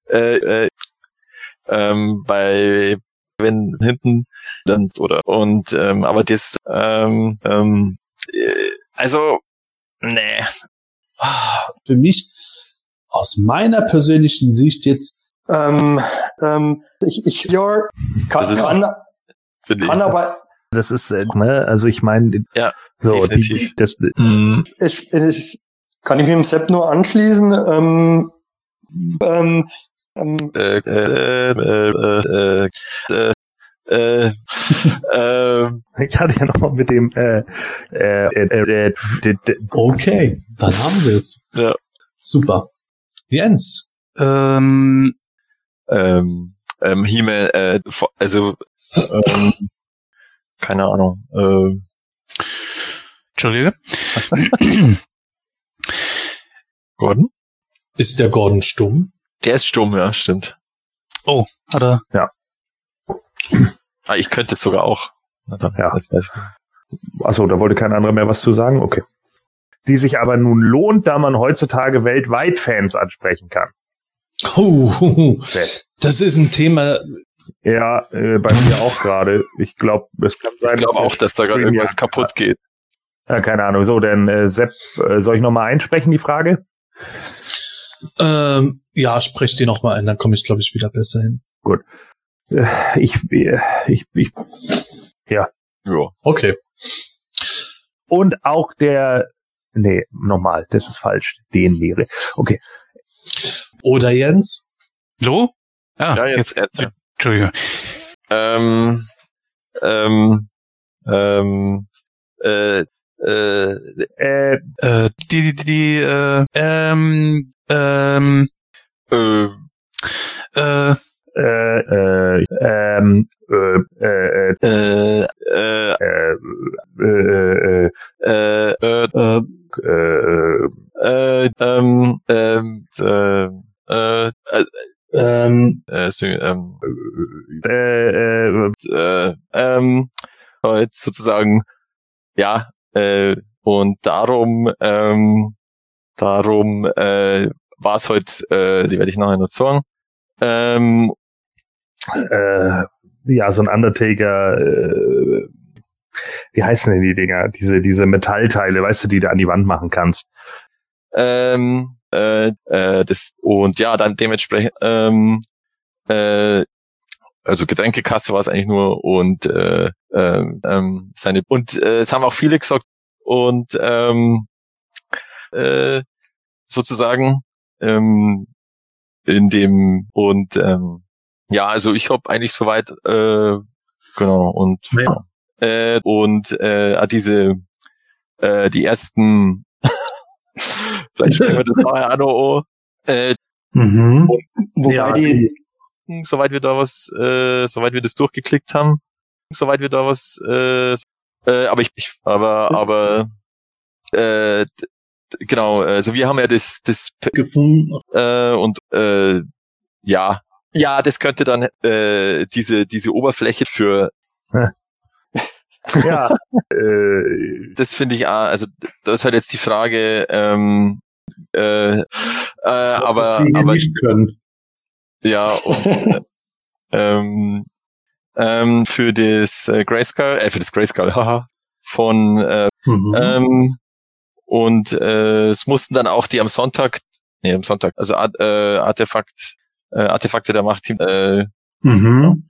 äh, äh, ähm, bei wenn hinten dann oder und ähm, aber das ähm, ähm, äh, also nee. Für mich, aus meiner persönlichen Sicht jetzt, Ähm, ähm, ich, ich ja, kann, kann, ich kann aber das ist äh, ne also ich meine Ja, so die, das Hm, es, es kann ich mich dem Sepp nur anschließen. Ähm, ähm, ähm, äh, äh, äh, äh, äh, äh, äh, Ich hatte ja noch mal mit dem äh, äh, äh, äh, okay, dann haben wir es. Ja. Super. Jens, Ähm, ähm, ähm, He-Man, äh, also ähm, keine Ahnung. Äh, Entschuldige. Gordon? ist der Gordon stumm? Der ist stumm, ja, stimmt. Oh, hat er. Ah, ich könnte es sogar auch. Na dann, Ja. das. Achso, da wollte kein anderer mehr was zu sagen. Okay. Die sich aber nun lohnt, da man heutzutage weltweit Fans ansprechen kann. Okay. Das ist ein Thema. Ja, äh, bei mir auch gerade. Ich glaube, es kann sein, Ich glaube auch, dass da gerade irgendwas ja- kaputt geht. Ja, keine Ahnung. So, denn äh, Sepp, äh, soll ich nochmal einsprechen, die Frage? Ähm, ja, sprech die noch mal ein, dann komme ich, glaube ich, wieder besser hin. Äh, ich, äh, ich, ich, Ja. Okay. und auch der, nee, nochmal, das ist falsch. Den wäre. Okay. Oder Jens? Lo? Ah, Ja, jetzt, jetzt. jetzt. Entschuldige. Ähm, ähm, ähm, äh, äh, Äh, Äh, die, die, die, äh, ähm, ähm, äh, äh, äh, äh, ähm, äh, äh, äh, äh, äh, äh, äh, äh, äh, äh, äh, ähm, ähm, äh, äh, äh, Ähm, äh, ähm, äh, äh, äh, ähm, halt sozusagen, ja, äh, und darum, ähm, darum äh, war es heute, äh, die werde ich nachher noch sagen, ähm, äh, ja, so ein Undertaker, äh, wie heißen denn die Dinger? Diese, diese Metallteile, weißt du, die du an die Wand machen kannst. ähm, äh, äh, das und ja, dann dementsprechend, ähm, äh, also Getränkekasse war es eigentlich nur und äh, ähm, ähm, seine und äh, es haben auch viele gesagt und ähm, äh, sozusagen ähm, in dem und ähm, ja, also ich habe eigentlich soweit äh, genau und Ja. äh, und äh, ah, diese äh, die ersten vielleicht sprechen wir das nachher an. äh, Mhm. wobei Ja, die, soweit wir da was, äh, soweit wir das durchgeklickt haben, soweit wir da was, äh, äh, aber ich, ich aber, aber, äh, genau, also wir haben ja das, das, gefunden. äh, und, äh, ja, ja, das könnte dann, äh, diese, diese Oberfläche für, Ja, äh, das finde ich, auch, also, das ist halt jetzt die Frage, ähm, äh, äh, aber, aber, nicht können. Ja, und äh, ähm, ähm, für das äh, Grayskull, äh, für das Grayskull, haha, von äh, Mhm. ähm, und äh, es mussten dann auch die am Sonntag, nee, am Sonntag, also Art, äh, Artefakt, äh, Artefakte der Machtteam, äh, mhm.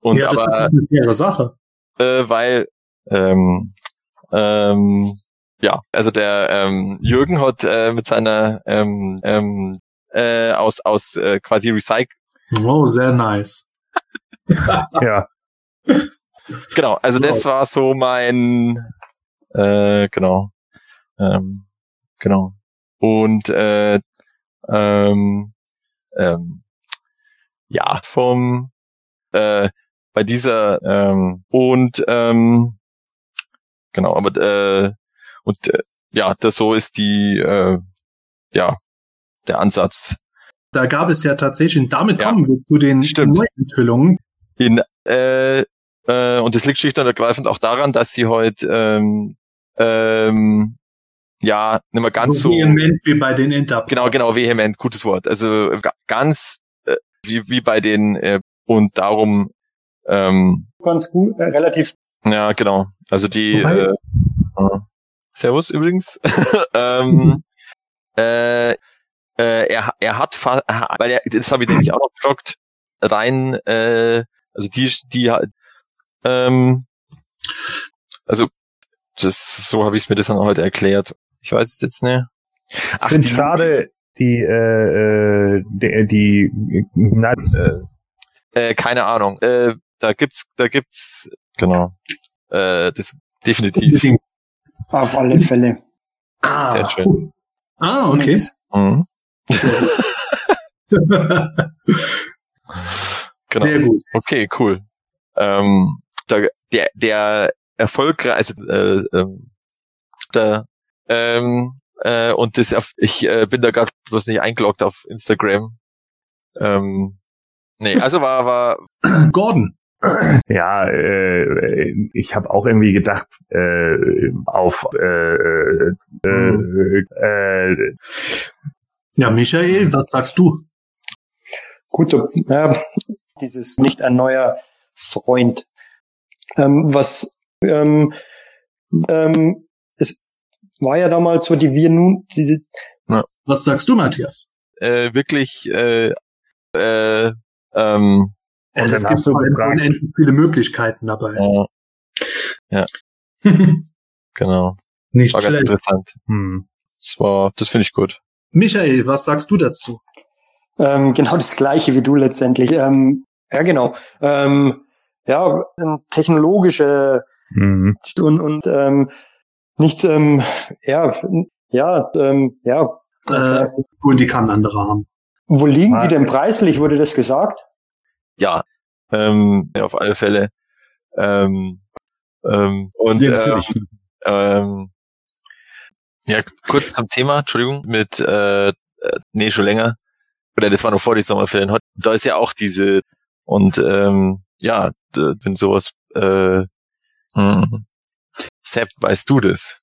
und ja, das aber ist eine Sache. äh, weil ähm, ähm, ja, also der ähm, Jürgen hat äh, mit seiner ähm, ähm, äh, aus aus äh, quasi Recycle Oh, sehr nice. ja. Genau, also das war so mein Äh, genau. Ähm, genau. Und äh, ähm, ähm, ja, vom äh, bei dieser ähm, und ähm, genau, aber äh, und äh, ja, das so ist die äh, ja der Ansatz. Da gab es ja tatsächlich, und damit Ja. kommen wir zu den Stimmt. Neuenthüllungen. In, äh, äh, und das liegt schlicht und ergreifend auch daran, dass sie heute ähm, ähm, ja nicht mehr ganz so, vehement wie bei den Inter. genau genau vehement gutes Wort also ga- ganz äh, wie wie bei den äh, und darum ähm, Ganz gut, äh, relativ ja genau also die äh, äh, Servus übrigens. Ähm, äh, äh, er er hat weil er das habe ich nämlich auch noch gefragt rein äh, also die die ähm, also das so habe ich es mir das dann heute erklärt. Ich weiß es jetzt nicht. Ich Ach, finde die- schade, die, äh, äh, die, die na, Äh, keine Ahnung. Äh, da gibt's, da gibt's, genau. Äh, das definitiv auf alle Fälle. Ah, sehr schön. ah okay. Mhm. Genau. Sehr gut. Okay, cool. Ähm, da, der, der erfolgreich, also äh, ähm, der, ähm, äh, und das, auf- ich äh, bin da gerade bloß nicht eingeloggt auf Instagram. Ähm, nee, also war, war, Gordon. Ja, äh, ich habe auch irgendwie gedacht, äh, auf äh, äh, äh, äh, Ja, Michael, was sagst du? Gut, so, ja, dieses nicht ein neuer Freund. Ähm, was ähm, ähm, es war ja damals so die wir nun diese Was sagst du, Matthias? äh, wirklich, äh, äh, ähm, Ja, Und das dann gibt hast du halt gefragt- unendlich viele Möglichkeiten dabei. äh, genau. Nicht War ganz schlecht. interessant. hm. Das war, das finde ich gut. Michael, was sagst du dazu? ähm, genau das gleiche wie du letztendlich. Ähm, ja, genau. Ähm, ja, technologische Hm. und, und ähm, nicht ähm, ja ja ähm, ja Äh, und die kann andere haben. wo liegen Ah. die denn preislich wurde das gesagt Ja, ähm, auf alle Fälle. Ähm, ähm, und Ja, ähm, ähm, ja, kurz zum Thema, Entschuldigung, mit äh, äh, nee, schon länger. Oder das war noch vor die Sommerferien. Heute- Da ist ja auch diese und ähm, ja, wenn sowas äh, mh. Sepp, weißt du das?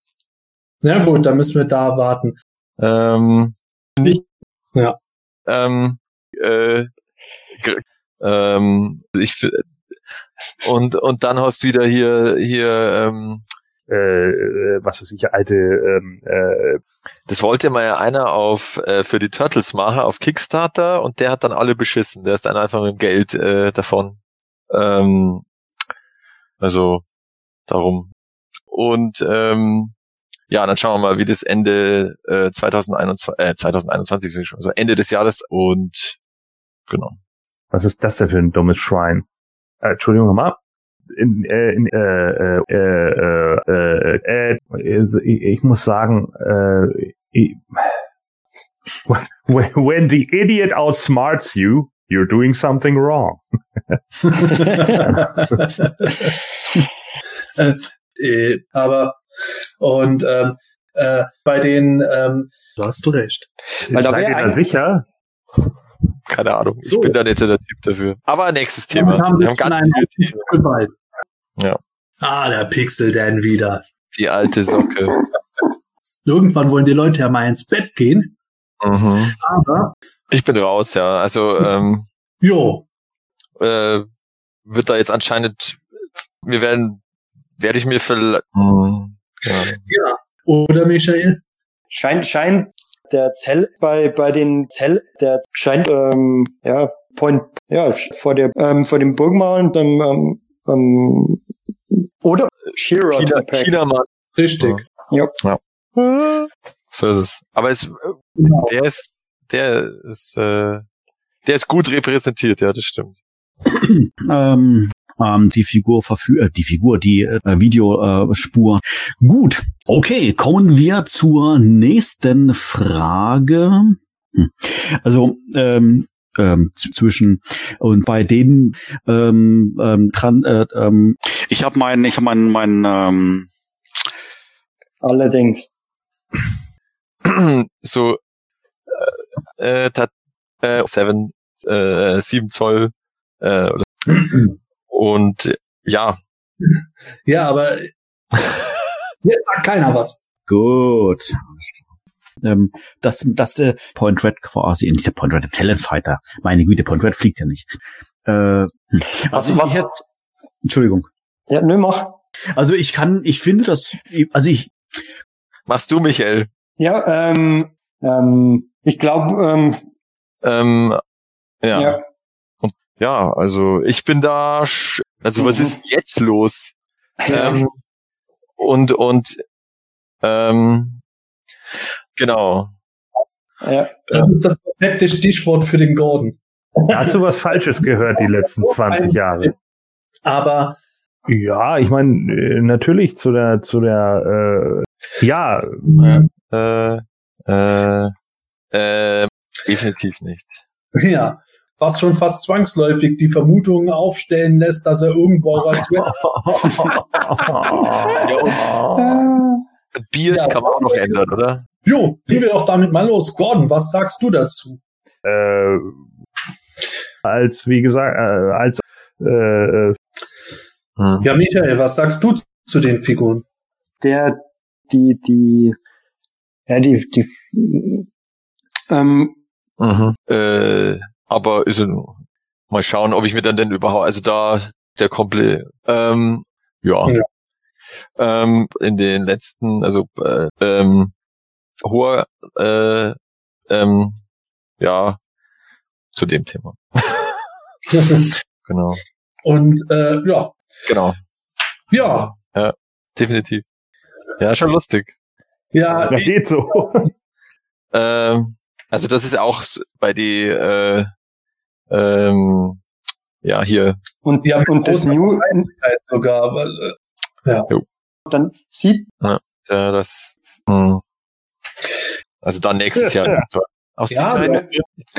Ja gut, dann müssen wir da warten. Ähm, nicht. Ja. Ähm, äh, ähm, ich und und dann hast du wieder hier hier ähm, Äh, äh, was weiß ich, alte ähm, äh, das wollte mal ja einer auf äh, für die Turtles machen auf Kickstarter und der hat dann alle beschissen. Der ist dann einfach mit dem Geld äh, davon. Ähm, also darum. Und ähm, ja, dann schauen wir mal, wie das Ende äh, 2021, äh, 2021 sag ich schon, also Ende des Jahres und genau. Was ist das denn für ein dummes Schwein? Äh, Entschuldigung nochmal. In, äh, in, äh, äh, äh, äh, äh, äh, ich, muss sagen, äh, ich, when, when the idiot outsmarts you, you're doing something wrong. äh, äh, aber und ähm, äh, bei den, ähm, du hast du recht. Weil da Seid ihr da sicher? Keine Ahnung. So. Ich bin da nicht der Typ dafür. Aber nächstes Thema. Haben Wir haben ganz viele Themen. Ja. Ah, der Pixel Dan wieder. Die alte Socke. Irgendwann wollen die Leute ja mal ins Bett gehen, Mhm. aber Ich bin raus, ja. Also ähm, jo, äh, wird da jetzt anscheinend, wir werden, werde ich mir vielleicht, hm, ja. oder Michael? scheint scheint der Tell bei bei den Tell der scheint ähm, ja Point ja vor der ähm, vor dem Burgmalen dann ähm, ähm, oder Shira China. China Mann. Richtig. So ist es. Aber es, Genau. der ist, der ist, äh, der ist gut repräsentiert, ja, das stimmt. Ähm, ähm, die Figur verfü äh, die Figur, die äh, Videospur. Gut, okay, kommen wir zur nächsten Frage. Hm. Also ähm, ähm, zwischen und bei denen ähm, ähm, dran, äh, ähm, Ich habe meinen, ich habe meinen, meinen, ähm, Allerdings. so äh, äh, tat, äh, seven, äh, 7 Zoll äh, oder, und ja, Ja, aber jetzt sagt keiner was. Gut. Ähm, das, das äh, Point Red quasi, nicht der Point Red, der Talent Fighter. Meine Güte, Point Red fliegt ja nicht. Äh, hm. Was- also was- jetzt, Entschuldigung. Ja, nö, mach. Also ich kann, ich finde das, also ich, machst du, Michael? Ja, ähm, ähm, ich glaube, ähm, Ähm, ja. ja. Ja, also ich bin da, also was ist jetzt los? Ähm, und und ähm, genau. ja. Das ist das perfekte Stichwort für den Gordon. Hast du was Falsches gehört die letzten 20 Jahre. Aber Ja, ich meine, äh, natürlich zu der, zu der, äh, ja, Äh, äh, äh, definitiv nicht. ja, was schon fast zwangsläufig die Vermutung aufstellen lässt, dass er irgendwo auch als Web Ja, und ein Bild Ja. kann man auch noch ändern, oder? Jo, gehen wir doch damit mal los. Gordon, was sagst du dazu? äh, als, wie gesagt, äh, als, äh, äh, Hm. Ja, Michael, was sagst du zu den Figuren? Der, die, die, ja, die, die, ähm, Mhm. Äh, aber ist ein, mal schauen, ob ich mir dann denn überhaupt, also da der komplett, ähm, ja, Ja. Ähm, in den letzten, also äh, ähm, hoher, äh, ähm, ja, zu dem Thema, genau, Und äh, ja, genau, ja, definitiv, ja, schon lustig. ja, das geht so. Ähm, also das ist auch bei die, äh, ähm, ja hier, und, die haben und das New, sogar. Weil, äh, dann sieht, äh, das, mh. also dann nächstes Jahr. Aus Ja, Sicherheit-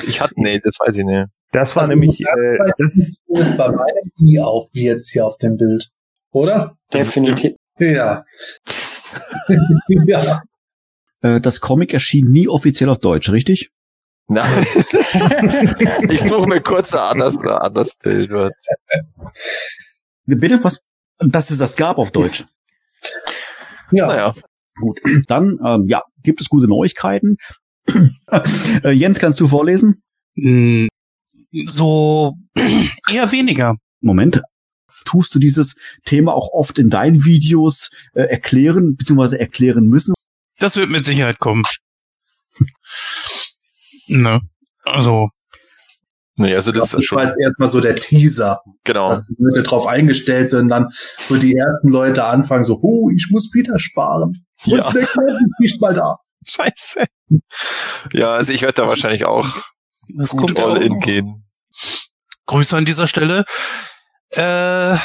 ich hatte, nee, das weiß ich nicht. Das war Also, nämlich, das äh, das, so bei meinem I auf, wie jetzt hier auf dem Bild. Oder? definitiv, Ja. ja. Äh, das Comic erschien nie offiziell auf Deutsch, richtig? Nein. ich suche mir kurz ein anderes, ein anderes Bild. Bitte was? Dass es das gab auf Deutsch. Ja. Naja, Gut, dann ähm, ja, gibt es gute Neuigkeiten. äh, Jens, kannst du vorlesen? Hm, So eher weniger. Moment. Tust du dieses Thema auch oft in deinen Videos äh, erklären bzw. erklären müssen? Das wird mit Sicherheit kommen. ne. Also, nee, also das Das ist war schon, jetzt erstmal so der Teaser, genau. dass die Leute drauf eingestellt sind, dann so die ersten Leute anfangen so, oh, ich muss wieder sparen. Und Ja. Snackman ist nicht mal da. Scheiße. Ja, also ich werde da wahrscheinlich auch das gut kommt ja all auch in gehen. Grüße an dieser Stelle. Äh,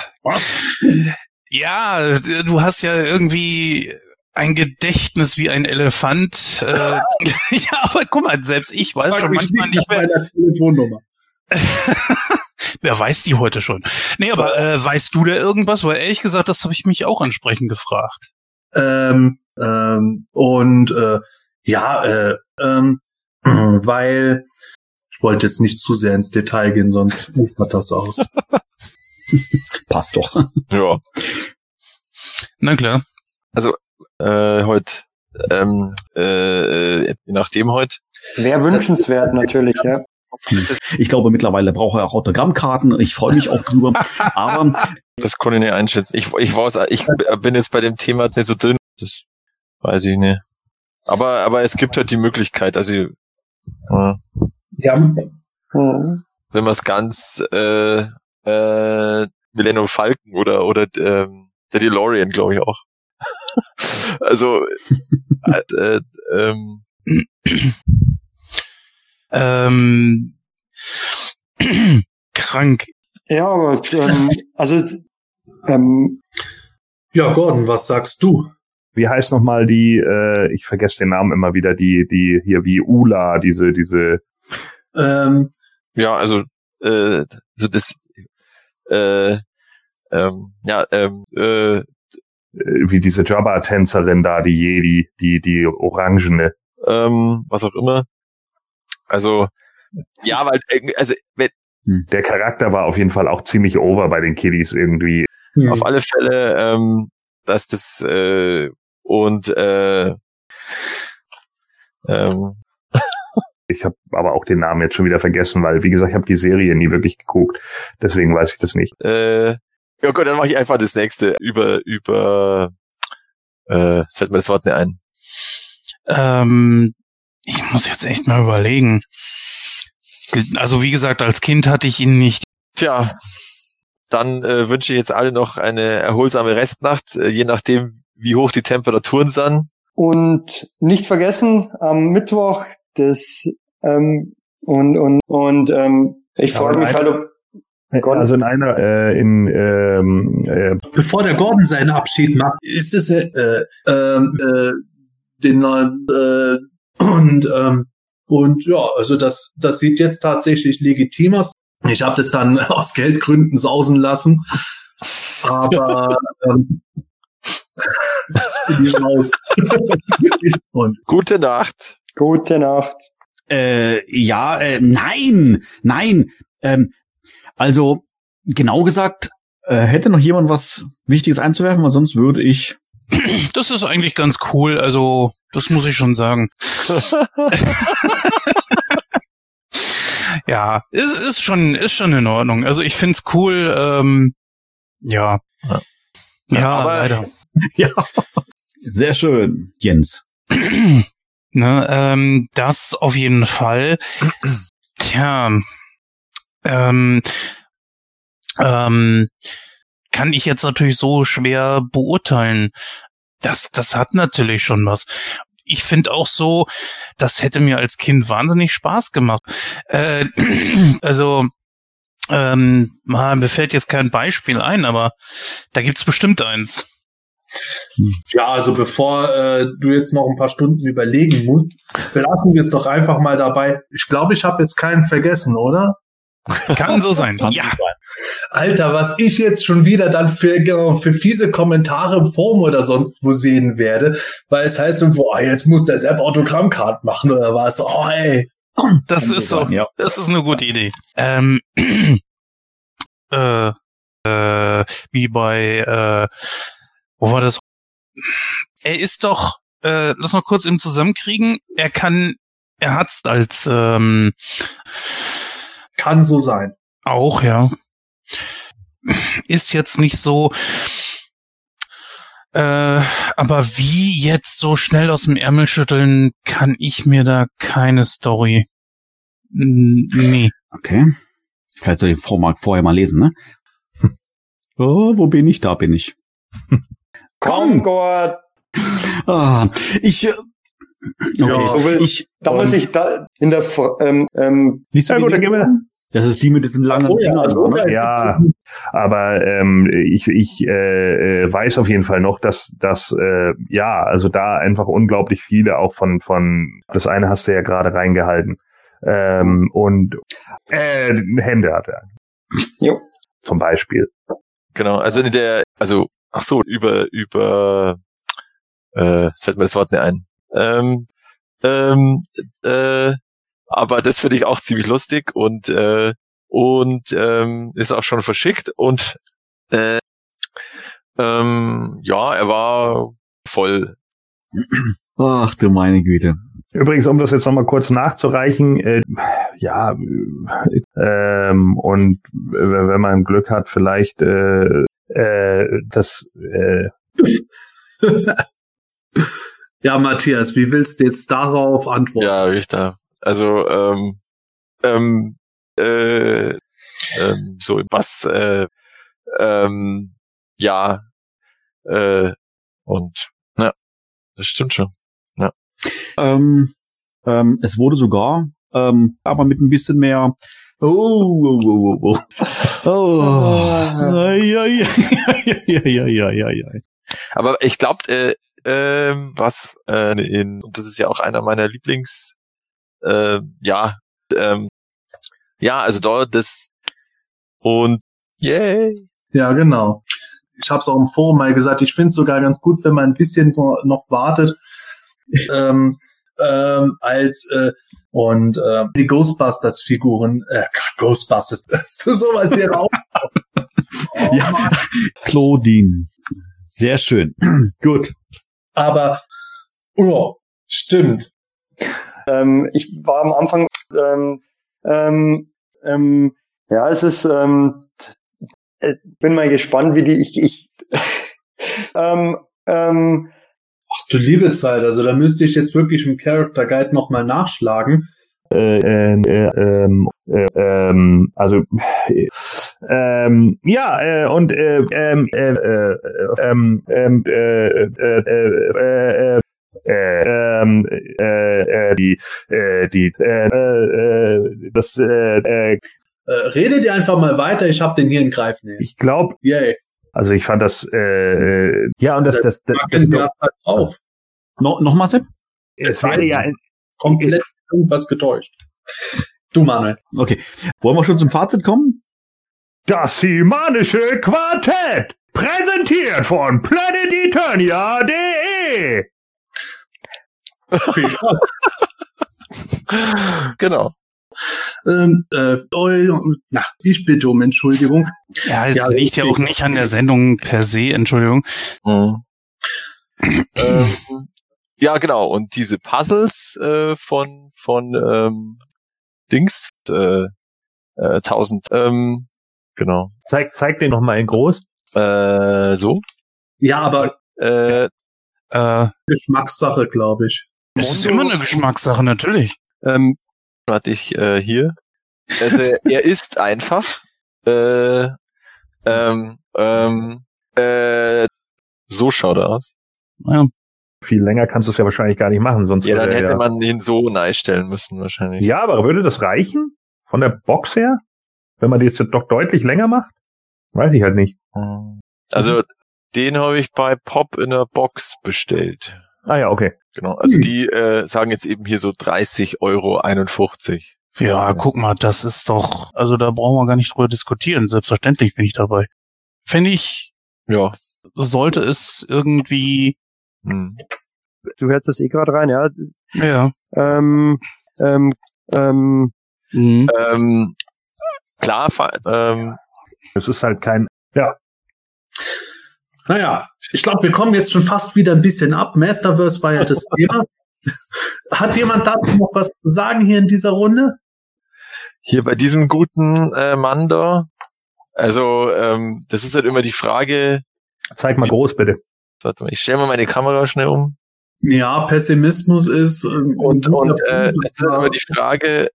ja, d- du hast ja irgendwie ein Gedächtnis wie ein Elefant. Äh, ja, aber guck mal, selbst ich weiß schon manchmal nicht mehr. meiner Telefonnummer. Wer weiß die heute schon? Nee, aber äh, weißt du da irgendwas? Weil ehrlich gesagt, das habe ich mich auch entsprechend gefragt. Ähm, ähm, und äh, ja, äh, ähm, weil ich wollte jetzt nicht zu sehr ins Detail gehen, sonst ufert das aus. Passt doch. Ja. Na klar. Äh, heute, ähm, äh, je nachdem heute. wäre wünschenswert natürlich, ja. Ich glaube, mittlerweile brauche er auch Autogrammkarten. Ich freue mich auch drüber. Aber Das konnte ich nicht einschätzen. Ich, ich weiß, ich bin jetzt bei dem Thema jetzt nicht so drin. Das weiß ich nicht. Aber, aber es gibt halt die Möglichkeit, also, äh, Ja, Hm. wenn man es ganz, äh, äh, Millennium Falcon oder, oder, ähm, der DeLorean, glaube ich auch. also, äh, äh, ähm, Ähm, krank. Ja, aber ähm, also ähm, Ja, Gordon, was sagst du? Wie heißt nochmal die, äh, ich vergesse den Namen immer wieder, die, die hier wie Ula, diese, diese, Ähm, Ja, also, äh, so das, äh, ähm, ja, ähm, äh, äh, wie diese Jabba-Tänzerin da, die Jedi, die, die Orangene. ähm, was auch immer. Also, ja, weil, äh, also, wenn, Der Charakter war auf jeden Fall auch ziemlich over bei den Kiddies irgendwie. hm. auf alle Fälle, ähm, dass das, äh, und, äh, ähm, Ich habe aber auch den Namen jetzt schon wieder vergessen, weil, wie gesagt, ich habe die Serie nie wirklich geguckt. Deswegen weiß ich das nicht. äh, ja gut, dann mache ich einfach das nächste über, über, äh, es fällt mir das Wort nicht ein. Ähm, ich muss jetzt echt mal überlegen. Also wie gesagt, als Kind hatte ich ihn nicht. Tja, dann äh, wünsche ich jetzt alle noch eine erholsame Restnacht, äh, je nachdem, wie hoch die Temperaturen sind. und nicht vergessen am Mittwoch das ähm, und und und ähm, ich Aber frage mich halt, ob Gordon- Also in einer, äh, in, ähm, äh, Bevor der Gordon seinen Abschied macht, ist es äh, ähm, äh, den neuen äh, und ähm, und ja, also das das sieht jetzt tatsächlich legitim aus. Ich habe das dann aus Geldgründen sausen lassen, aber ähm, jetzt bin ich raus. und Gute Nacht. gute Nacht. Äh, ja, äh, nein, nein. Ähm, also genau gesagt, äh, hätte noch jemand was Wichtiges einzuwerfen, weil sonst würde ich. Das ist eigentlich ganz cool. Also das muss ich schon sagen. ja, ist, ist schon ist schon in Ordnung. Also ich find's cool. Ähm, ja. Ja. Ja, aber- leider. Ja, sehr schön, Jens. Ne, ähm, das auf jeden Fall. Tja, ähm, ähm, kann ich jetzt natürlich so schwer beurteilen. Das, das hat natürlich schon was. Ich finde auch so, das hätte mir als Kind wahnsinnig Spaß gemacht. Äh, also, ähm, mir fällt jetzt kein Beispiel ein, aber da gibt's bestimmt eins. Ja, also bevor äh, du jetzt noch ein paar Stunden überlegen musst, belassen wir es doch einfach mal dabei. Ich glaube, ich habe jetzt keinen vergessen, oder? Kann so sein. Kann ja. Alter, was ich jetzt schon wieder dann für, genau, für fiese Kommentare im Forum oder sonst wo sehen werde, weil es heißt irgendwo, oh, jetzt muss der Sepp Autogrammcard machen oder was. Oh, ey. Das ist so. Ja. Das ist eine gute Idee. Ähm, äh, äh, wie bei, äh, wo war das? Er ist doch, äh, lass mal kurz im Zusammenkriegen. Er kann, er hat's als ähm, Kann so sein. auch, ja. Ist jetzt nicht so. Äh, aber wie jetzt so schnell aus dem Ärmel schütteln, kann ich mir da keine Story. Nee. Okay. Vielleicht soll ich den Vormarkt vorher mal lesen, ne? Oh, wo bin ich? Da bin ich. Komm, Gott. Ah, ich. äh, Okay, so will- ich. Da muss ich da in der ähm, ähm, Ja, gut, dann gehen wir. Das ist die mit diesen langen so, ja, also, ne? Ja, aber ähm, ich, ich äh, äh, weiß auf jeden Fall noch, dass dass äh, ja, also da einfach unglaublich viele auch von von das eine hast du ja gerade reingehalten ähm, und äh, Hände hat er. Jo. Zum Beispiel. Genau, also in der, also, ach so, über, über, äh, es fällt mir das Wort nicht ein. Ähm, ähm, äh, aber das finde ich auch ziemlich lustig und, äh, und ähm, ist auch schon verschickt und äh, ähm, ja, er war voll. Ach du meine Güte. Übrigens, um das jetzt nochmal kurz nachzureichen, äh, ja, äh, ähm, und äh, wenn man Glück hat, vielleicht äh, äh, das äh, Ja, Matthias, wie willst du jetzt darauf antworten? Ja, Richter. Also, ähm, ähm, äh, ähm, so was, äh, ähm, ja, äh, und ja, das stimmt schon. Ähm, ähm, es wurde sogar, ähm, aber mit ein bisschen mehr Oh, oh, oh, oh, oh. Oh. Ei, ei, ei, ei. Aber ich glaube, äh, ähm, was äh, in und das ist ja auch einer meiner Lieblings, äh, ja, ähm, ja, also dort das und yay. Ja, genau. Ich habe es auch im Forum mal gesagt, ich finde es sogar ganz gut, wenn man ein bisschen noch noch wartet, ähm, ähm, als äh, und äh, die Ghostbusters-Figuren, äh, Ghostbusters, dass du sowas hier raus. Oh, Ja. Mann. Claudine. Sehr schön. Gut. Aber, ja, stimmt. Ähm, ich war am Anfang, ähm, ähm, ähm, ja, es ist, ähm, äh, bin mal gespannt, wie die, ich, ich, ähm, ähm, Ach du liebe Zeit, also da müsste ich jetzt wirklich im Character Guide nochmal nachschlagen. äh, äh, äh, ähm, äh, ähm, also äh, ähm, ja äh, und äh, ähm, äh, äh, ähm, ähm, äh, äh, äh, äh, äh, ähm, äh, äh, die, äh, die, äh, äh, das, äh, äh, Äh, redet ihr einfach mal weiter, ich hab den hier in Greifen. ich glaube, Yay. also ich fand das, äh, äh, ja und das, das, das, das, Sie jetzt halt auf. No, Nochmal, Sepp? es wäre ja, Komplett irgendwas getäuscht. Du, Manuel. Okay. Wollen wir schon zum Fazit kommen? Das Himanische Quartett, präsentiert von planeteternia.de. Viel Spaß. Genau. ähm, äh, na, ich bitte um Entschuldigung. Ja, es Ja, liegt ja auch nicht an der Sendung per se, Entschuldigung. Mhm. ähm, ja, genau. Und diese Puzzles äh, von von ähm, Dings äh, äh, 1000. Ähm, genau. Zeig, zeig den noch mal in groß. Äh, so. Ja, aber Äh, Äh, Geschmackssache, glaube ich. Es ist immer eine Geschmackssache, natürlich. ähm, hatte ich äh, hier. Also er ist einfach. Äh, ähm, ähm, äh, so schaut er aus. Ja. Viel länger kannst du es ja wahrscheinlich gar nicht machen, sonst Ja, dann hätte ja, man ihn so nahe stellen müssen wahrscheinlich. ja, aber würde das reichen? Von der Box her? Wenn man die jetzt doch deutlich länger macht? Weiß ich halt nicht. Also den habe ich bei Pop in der Box bestellt. Ah ja, okay. Genau. Also Hm. die äh, sagen jetzt eben hier so 30 Euro 51. Ja, guck mal, das ist doch, also da brauchen wir gar nicht drüber diskutieren. Selbstverständlich bin ich dabei. Finde ich, Ja. sollte es irgendwie, Hm. du hörst das eh gerade rein, ja. ja, Ähm, ähm, ähm, mhm. Ähm, klar, ähm, Es ist halt kein, Naja, ich glaube, wir kommen jetzt schon fast wieder ein bisschen ab. Masterverse war ja das Thema. Hat jemand dazu noch was zu sagen hier in dieser Runde? hier bei diesem guten äh, Mann da. Also ähm, das ist halt immer die Frage. zeig mal groß bitte. Warte mal, ich stelle mal meine Kamera schnell um. Ja, Pessimismus ist ähm, Und, und äh, es ist halt immer die Frage,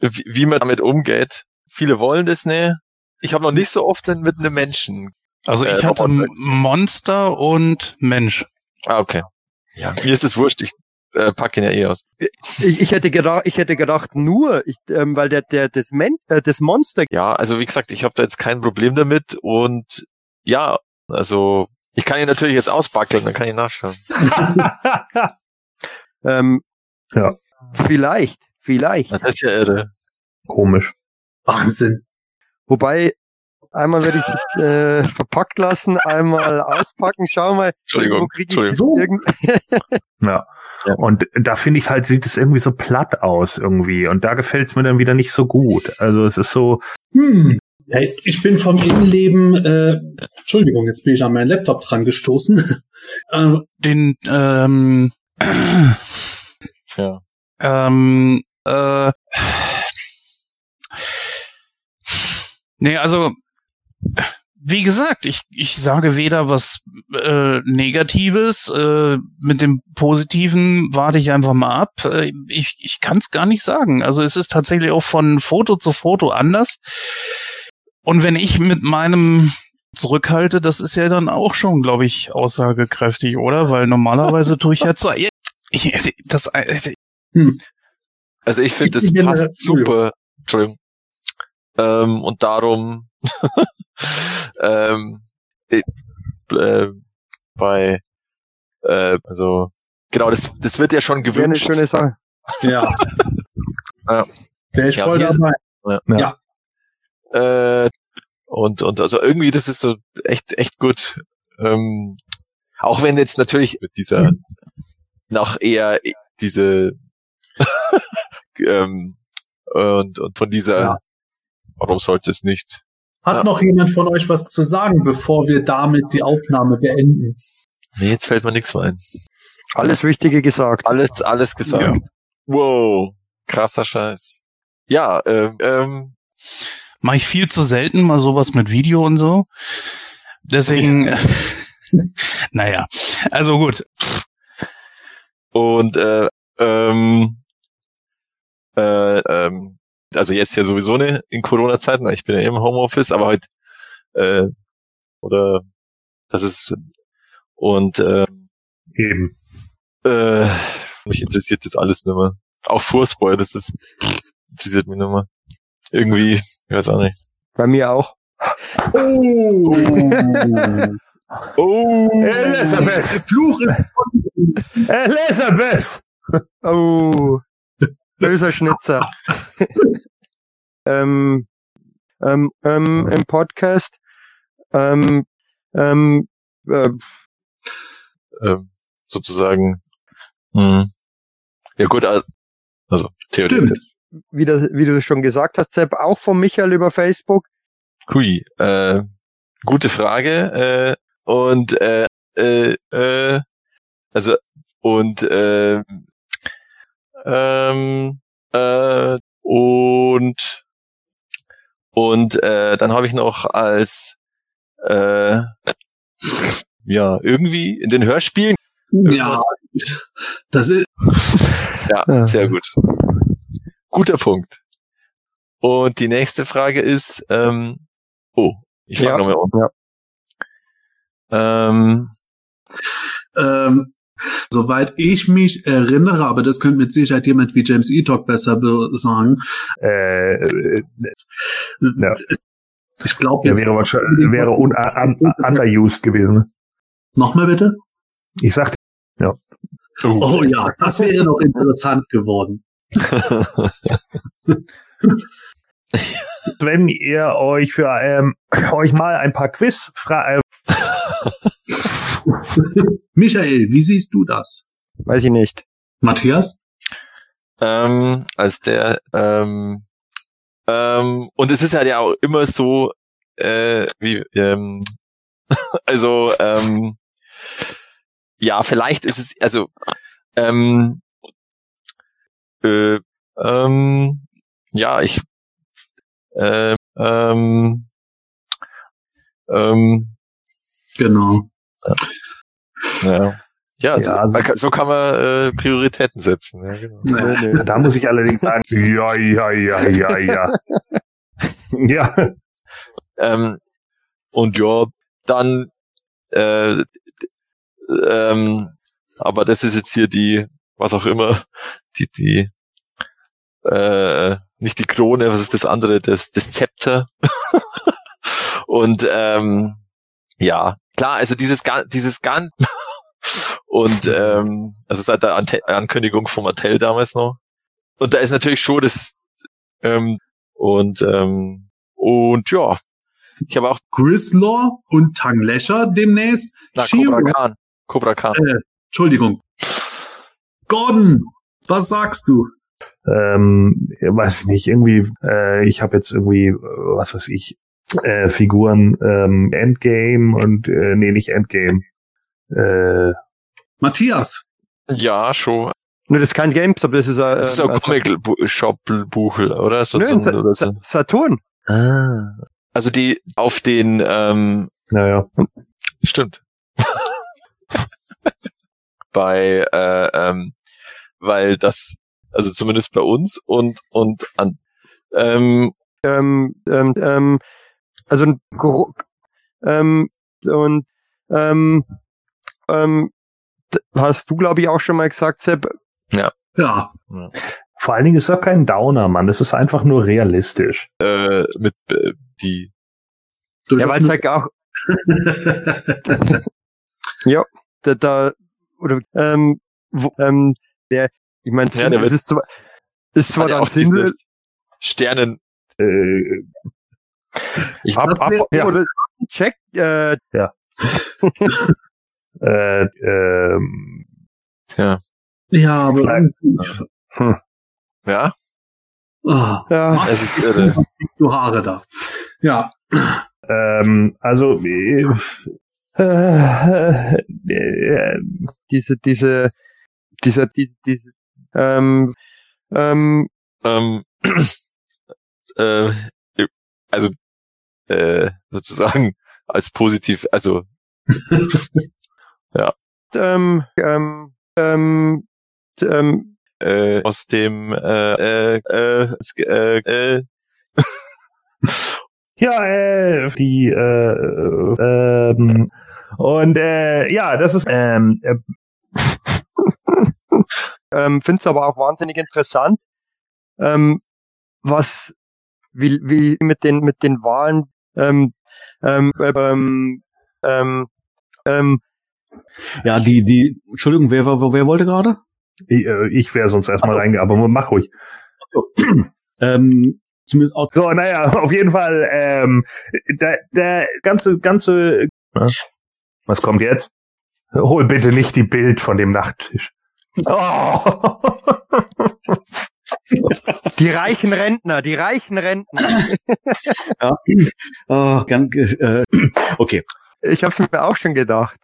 wie, wie man damit umgeht. Viele wollen das nicht. Ich habe noch nicht so oft mit einem Menschen. Also Äh, ich hatte Roboter. Monster und Mensch. Ah, okay. Ja, mir ist das wurscht. Ich äh, pack ihn ja eh aus. ich, ich hätte gedacht, ich hätte gedacht nur, ich, ähm, weil der, der, das, Men äh, das Monster, Ja, also wie gesagt, ich habe da jetzt kein Problem damit und ja, also ich kann ihn natürlich jetzt ausbackeln, dann kann ich nachschauen. ähm, Ja. vielleicht, vielleicht. Das ist ja irre. Komisch. Wahnsinn. Wobei, einmal werde ich äh, verpackt lassen, einmal auspacken, schau mal, Entschuldigung, wo krieg ich Entschuldigung. irgend Ja. Ja. Und da finde ich halt, sieht es irgendwie so platt aus irgendwie. Und da gefällt es mir dann wieder nicht so gut. Also es ist so, Hm. Hey, ich bin vom Innenleben, äh, Entschuldigung, jetzt bin ich an meinen Laptop dran gestoßen. äh, Den, ähm, Ja. ähm, äh, nee, also, wie gesagt, ich, ich sage weder was äh, Negatives, äh, mit dem Positiven warte ich einfach mal ab. Äh, ich ich kann es gar nicht sagen. Also es ist tatsächlich auch von Foto zu Foto anders. Und wenn ich mit meinem zurückhalte, das ist ja dann auch schon, glaube ich, aussagekräftig, oder? Weil normalerweise tue ich ja zu. Ich, das, äh, Also ich finde, das äh, passt super. Entschuldigung. Ähm, und darum ähm, äh, äh, bei äh, also genau, das, das wird ja schon Wäre eine gewünscht. schöne Sache. Ja. Ja. Wäre ich Ja, voll sind- dabei. Ja. Äh, und, und also irgendwie, das ist so echt, echt gut. Ähm, auch wenn jetzt natürlich mit dieser nach eher diese ähm, und, und von dieser Ja. warum sollte es nicht? Hat Ja. noch jemand von euch was zu sagen, bevor wir damit die Aufnahme beenden? Nee, jetzt fällt mir nichts mehr ein. Alles Wichtige gesagt. Alles, alles gesagt. Wow, krasser Scheiß. Ja, ähm, ähm, Mache ich viel zu selten, mal sowas mit Video und so. Deswegen, naja, also gut. Und äh, ähm, äh, ähm, also jetzt ja sowieso ne in Corona-Zeiten, ich bin ja im Homeoffice, aber halt äh, oder das ist und äh, Eben. äh, mich interessiert das alles nicht mehr. Auch Fußball, das ist interessiert mich nicht mehr. Irgendwie, ich weiß auch nicht. Bei mir auch. Oh, Elisabeth! Fluch Elisabeth! Oh, böser Schnitzer. ähm, ähm, ähm, Im Podcast. Ähm, ähm, äh, ähm, sozusagen. Hm. Ja gut, al- also theoretisch. Stimmt. wie, das, wie du schon gesagt hast, Sepp, auch von Michael über Facebook. Hui, äh, gute Frage. Äh, und äh, äh, äh, also und äh, ähm, äh, und und äh, dann habe ich noch als äh, ja irgendwie in den Hörspielen Ja. Das ist, ja sehr gut. Guter Punkt. Und die nächste Frage ist ähm, oh ich fange Ja, nochmal an ja. ähm, ähm, soweit ich mich erinnere, aber das könnte mit Sicherheit jemand wie James E. Talk besser be- sagen. Äh, äh, Ja. Ich glaube der jetzt. wäre wahrscheinlich wäre un, un, underused gewesen. Nochmal bitte? Ich sagte, Oh ja, das wäre noch interessant geworden. wenn ihr euch für ähm, euch mal ein paar Quiz fra äh, Michael, wie siehst du das? Weiß ich nicht. Matthias? ähm, als der ähm, ähm, und es ist halt ja auch immer so äh, wie ähm, also ähm, ja vielleicht ist es also ähm, äh, ähm, ja ich äh, ähm, ähm, Genau. Ja ja, so, Ja, also- man kann- so kann man äh, Prioritäten setzen ja, genau. Nee, nee. da muss ich allerdings sagen, ja, ja, ja, ja, ja. Ja, Ähm, und ja, dann, äh, ähm, aber das ist jetzt hier die, was auch immer, die, die, äh, nicht die Krone, was ist das andere, das, das Zepter. und ähm, ja, klar, also dieses, Gan- dieses Gan und ähm, also seit der Ante Ankündigung vom Mattel damals noch. Und da ist natürlich schon das ähm, und ähm, und ja, ich habe auch Grislaw und Tanglecher demnächst. na, Cobra Khan. Cobra Khan. Äh, Entschuldigung. Gordon, was sagst du? ähm, weiß ich nicht, irgendwie, äh, ich habe jetzt irgendwie, äh, was weiß ich, äh, Figuren ähm, Endgame und äh, nee, nicht Endgame. Äh, Matthias. Ja, schon. Nur das ist kein GameStop, das ist ein, Das ist ein Comic-Shop-Buchel, oder? So, Nö, Sa oder so. Sa Saturn. Ah. Also die auf den, ähm, naja, stimmt. bei, äh, ähm, weil das, also zumindest bei uns und und an, ähm, Ähm, ähm, ähm, also ein Gro ähm, und ähm, ähm, hast du, glaube ich, auch schon mal gesagt, Sepp, Ja. Vor allen Dingen ist das kein Downer, Mann. Das ist einfach nur realistisch. Äh, mit äh, die. Ja, weil es halt auch, ja, da, da oder ähm, wo, ähm, der, ich meine, Ja, es ist zwar, ist zwar ja dann auch Sinn, Sternen. Äh, Ich, ab, ab, ja. oder check, äh, äh, ähm, tja. Ja, aber Nein. Ja, Ah, ja, es ist irre. du Haare da. Ja, ähm, also äh, äh, äh, diese, diese, dieser, diese, diese, ähm, ähm, ähm, äh, also äh, sozusagen als positiv, also ähm, ähm, ähm, ähm, äh, aus dem äh, äh, äh, äh, äh, ja, äh, die äh, ähm, und äh, ja, das ist ähm, äh, ähm, finde es aber auch wahnsinnig interessant, ähm, was wie, wie mit den mit den Wahlen ähm, ähm, ähm, ähm, ähm, Ja, die, die, Entschuldigung, wer, wer, wer wollte gerade? ich, äh, ich wäre sonst erstmal reinge, aber mach ruhig. Ähm, zumindest auch, So, naja, auf jeden Fall, ähm, der, der ganze, ganze, was kommt jetzt? Hol bitte nicht die Bild von dem Nachttisch. Oh. die reichen Rentner, die reichen Rentner. äh, ganz, äh, okay. Ich habe es mir auch schon gedacht.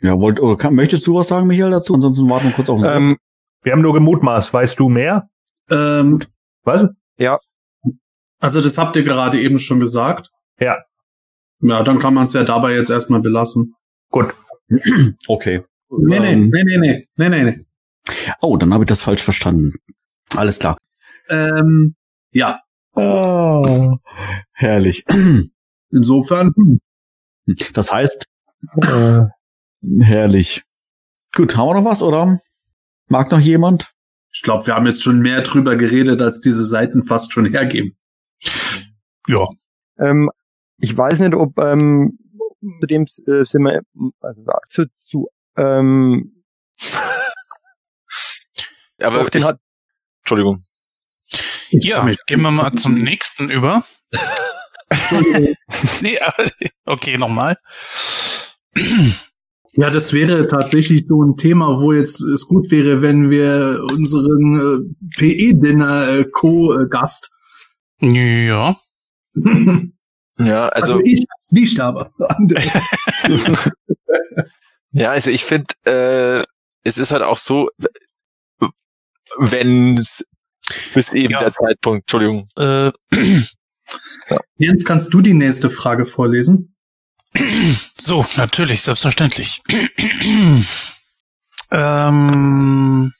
Ja, wollt, oder kann, möchtest du was sagen, Michael, dazu? Ansonsten warten wir kurz auf den Ähm, Wir haben nur gemutmaßt. Weißt du mehr? ähm, Was? also das habt ihr gerade eben schon gesagt. Ja. Ja, dann kann man es ja dabei jetzt erstmal belassen. Okay. Nee, nee, Ähm, nee, nee, nee, nee, nee, nee. Oh, dann habe ich das falsch verstanden. Alles klar. Ähm, ja, Oh, herrlich. insofern, hm, Das heißt, herrlich. Gut, haben wir noch was, oder? Mag noch jemand? ich glaube, wir haben jetzt schon mehr drüber geredet, als diese Seiten fast schon hergeben. Ja. ähm, ich weiß nicht, ob ähm, zu dem äh, sind wir also zu, zu ähm, aber doch, den ich, hat Entschuldigung. Ja, gehen wir mal zum nächsten über. nee, okay, nochmal. Ja, das wäre tatsächlich so ein Thema, wo jetzt es gut wäre, wenn wir unseren äh, PE-Dinner äh, Co-Gast. Ja. Ja, Also, also, ich hab's nicht, aber andere. ja, also ich finde, äh, es ist halt auch so, wenn es bis eben Ja. der Zeitpunkt, Entschuldigung, Äh, Jens, kannst du die nächste Frage vorlesen? So, natürlich, selbstverständlich. ähm,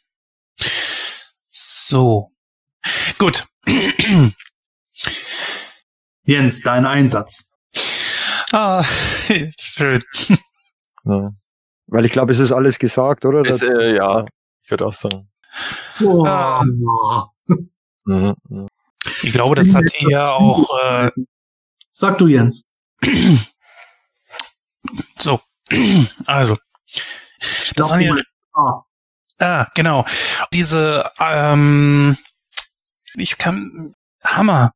so. Gut. Jens, dein Einsatz. ah, schön. ja, weil ich glaube, es ist alles gesagt, oder? ist, äh, ja ich würde auch sagen. Ah. Mhm, mhm. Ich glaube, das hat eher auch äh, Sag du, Jens. so. Also. Das waren ja, Ah, ah, genau. Diese, ähm, ich kann, Hammer.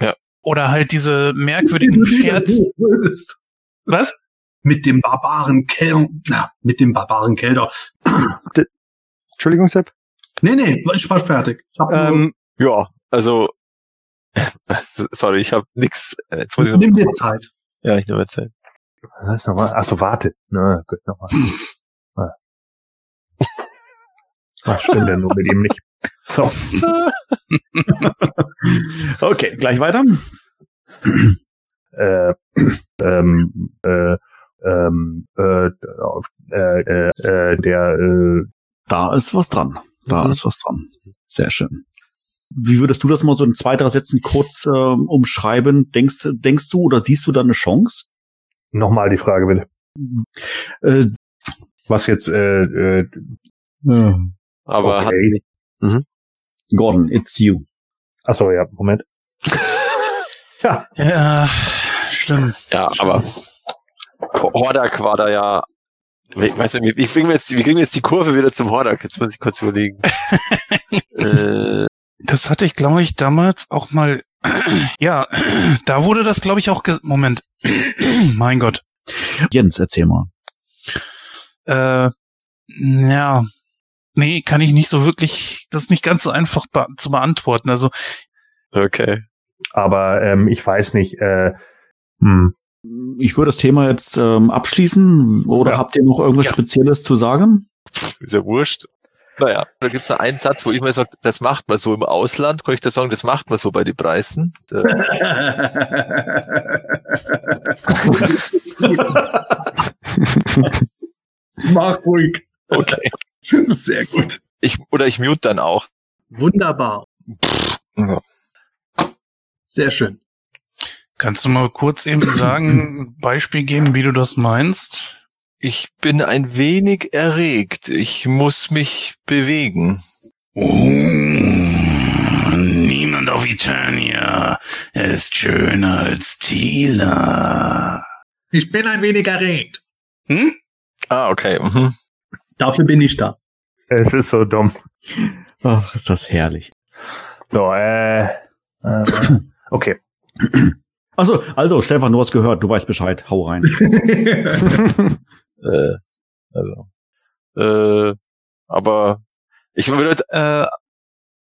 Ja. Oder halt diese merkwürdigen Scherz. Was? Mit dem Barbaren Kel na, mit dem Barbaren Kelder. Entschuldigung, Sepp. Nee, nee, ich war fertig. Ich Ähm, Ja, also, sorry, ich habe nix. äh, Jetzt muss ich noch, nimm dir Zeit. ja, ich nehme mir Zeit. Was nochmal? Achso, warte. Na, gut, nochmal. Ah. Ach, stimmt ja nur mit ihm nicht. So. Okay, gleich weiter. Äh, ähm, äh, ähm, äh, äh, äh, äh, der, äh, Da ist was dran. Da Mhm. ist was dran. Sehr schön. Wie würdest du das mal so in zwei, drei Sätzen kurz ähm, umschreiben? Denkst, denkst du oder siehst du da eine Chance? Nochmal die Frage bitte. Äh, Was jetzt, äh, äh, Aber Okay. hat, nicht, Gordon, it's you. Achso, ja, Moment. ja, Ja, stimmt. Ja, aber Hordak war da ja. We- Weißt du, wie, wie, kriegen wir jetzt, wie kriegen wir jetzt die Kurve wieder zum Hordak? Jetzt muss ich kurz überlegen. äh, Das hatte ich, glaube ich, damals auch mal. Ja, da wurde das, glaube ich, auch. ges- Moment. mein Gott. Jens, erzähl mal. Äh, ja. Nee, kann ich nicht so wirklich. Das ist nicht ganz so einfach be zu beantworten. Also, okay. aber ähm, ich weiß nicht. Äh, hm. Ich würde das Thema jetzt ähm, abschließen. Oder Ja. habt ihr noch irgendwas Ja. Spezielles zu sagen? Ist ja wurscht. Naja, da gibt's noch einen Satz, wo ich mal sage, das macht man so im Ausland. Kann ich da sagen, das macht man so bei den Preisen? Mach ruhig. Okay. Sehr gut. Ich, oder ich mute dann auch. Wunderbar. Ja. Sehr schön. kannst du mal kurz eben sagen, ein Beispiel geben, wie du das meinst? Ich bin ein wenig erregt. Ich muss mich bewegen. Oh, niemand auf Eternia ist schöner als Tila. Ich bin ein wenig erregt. Hm? Ah, okay. Mhm. Dafür bin ich da. Es ist so dumm. Ach, ist das herrlich. So, äh, äh okay. Also, also, Stefan, du hast gehört, du weißt Bescheid. Hau rein. Äh, also. Äh, aber ich würde jetzt, Äh,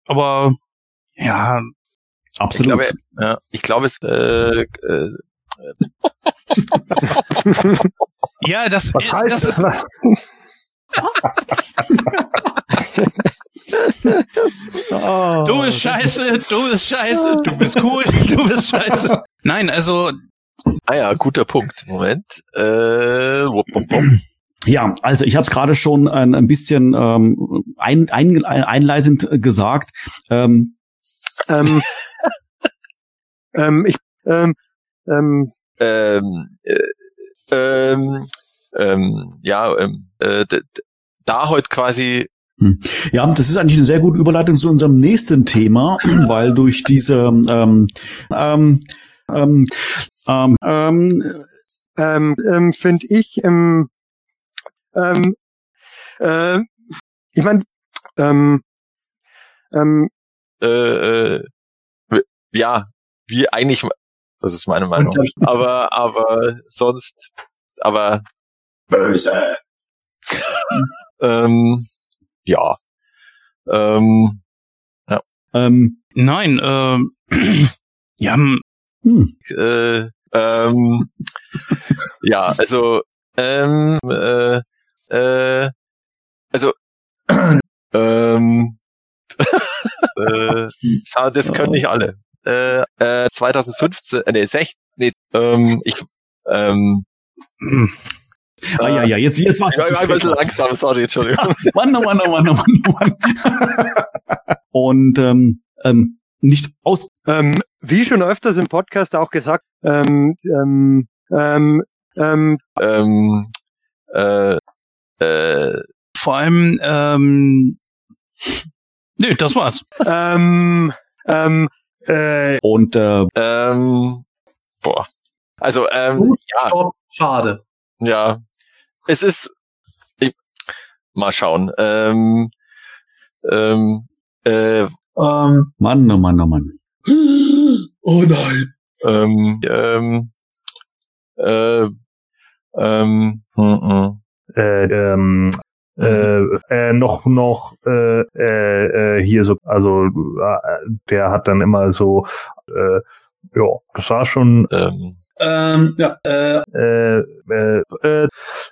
aber ja, ich Absolut. glaube, ja, ich glaube es, äh, äh, ja, das, Was äh, heißt das ist Was? Oh, Du bist scheiße, du bist scheiße, du bist cool, du bist scheiße. Nein, also, ah ja, guter Punkt. Moment. Äh, wupp, wupp, wupp. Ja, also ich habe es gerade schon ein, ein bisschen ähm, ein, ein, einleitend gesagt. Ähm, Ähm, ähm, ich, ähm, ähm, ähm, äh, ähm, ähm, ja, ähm, äh, da heute quasi, ja, das ist eigentlich eine sehr gute Überleitung zu unserem nächsten Thema, weil durch diese ähm, ähm, ähm, ähm, ähm, ähm, ähm, finde ich, ähm, ähm, äh, ich meine, ähm, ähm, äh, äh, ja, wie eigentlich, das ist meine Meinung. Aber, aber sonst, aber böse. ähm, ja. Ähm, ähm, nein, ähm, ja, hm, äh, ähm, ja, also, ähm, äh, äh, also, ähm, äh, das können nicht alle. Äh, äh, 2015, äh, nee, 16, nee, ähm, ich, ähm, hm, ah, ja, ja, jetzt, jetzt war's. ich war ein bisschen langsam, sorry, Entschuldigung. Mann, oh Mann, oh Mann, oh Mann, oh Mann. Und ähm, ähm, nicht aus. ähm, wie schon öfters im Podcast auch gesagt, ähm, ähm, ähm, ähm, ähm, äh, äh, vor allem, ähm, nö, das war's. ähm, ähm, Äh, Und äh, ähm, boah. Also, ähm, ja, Stopp. Schade. ja. Es ist, ich, mal schauen, ähm, ähm, äh, Ähm, Mann, oh Mann, oh Mann. Oh nein. ähm, ähm, äh, ähm, hm, hm. äh, ähm, äh, äh, noch noch äh, äh, äh, hier so also äh, der hat dann immer so äh, ja das war schon ähm, Ähm, ja, äh, äh, äh, äh,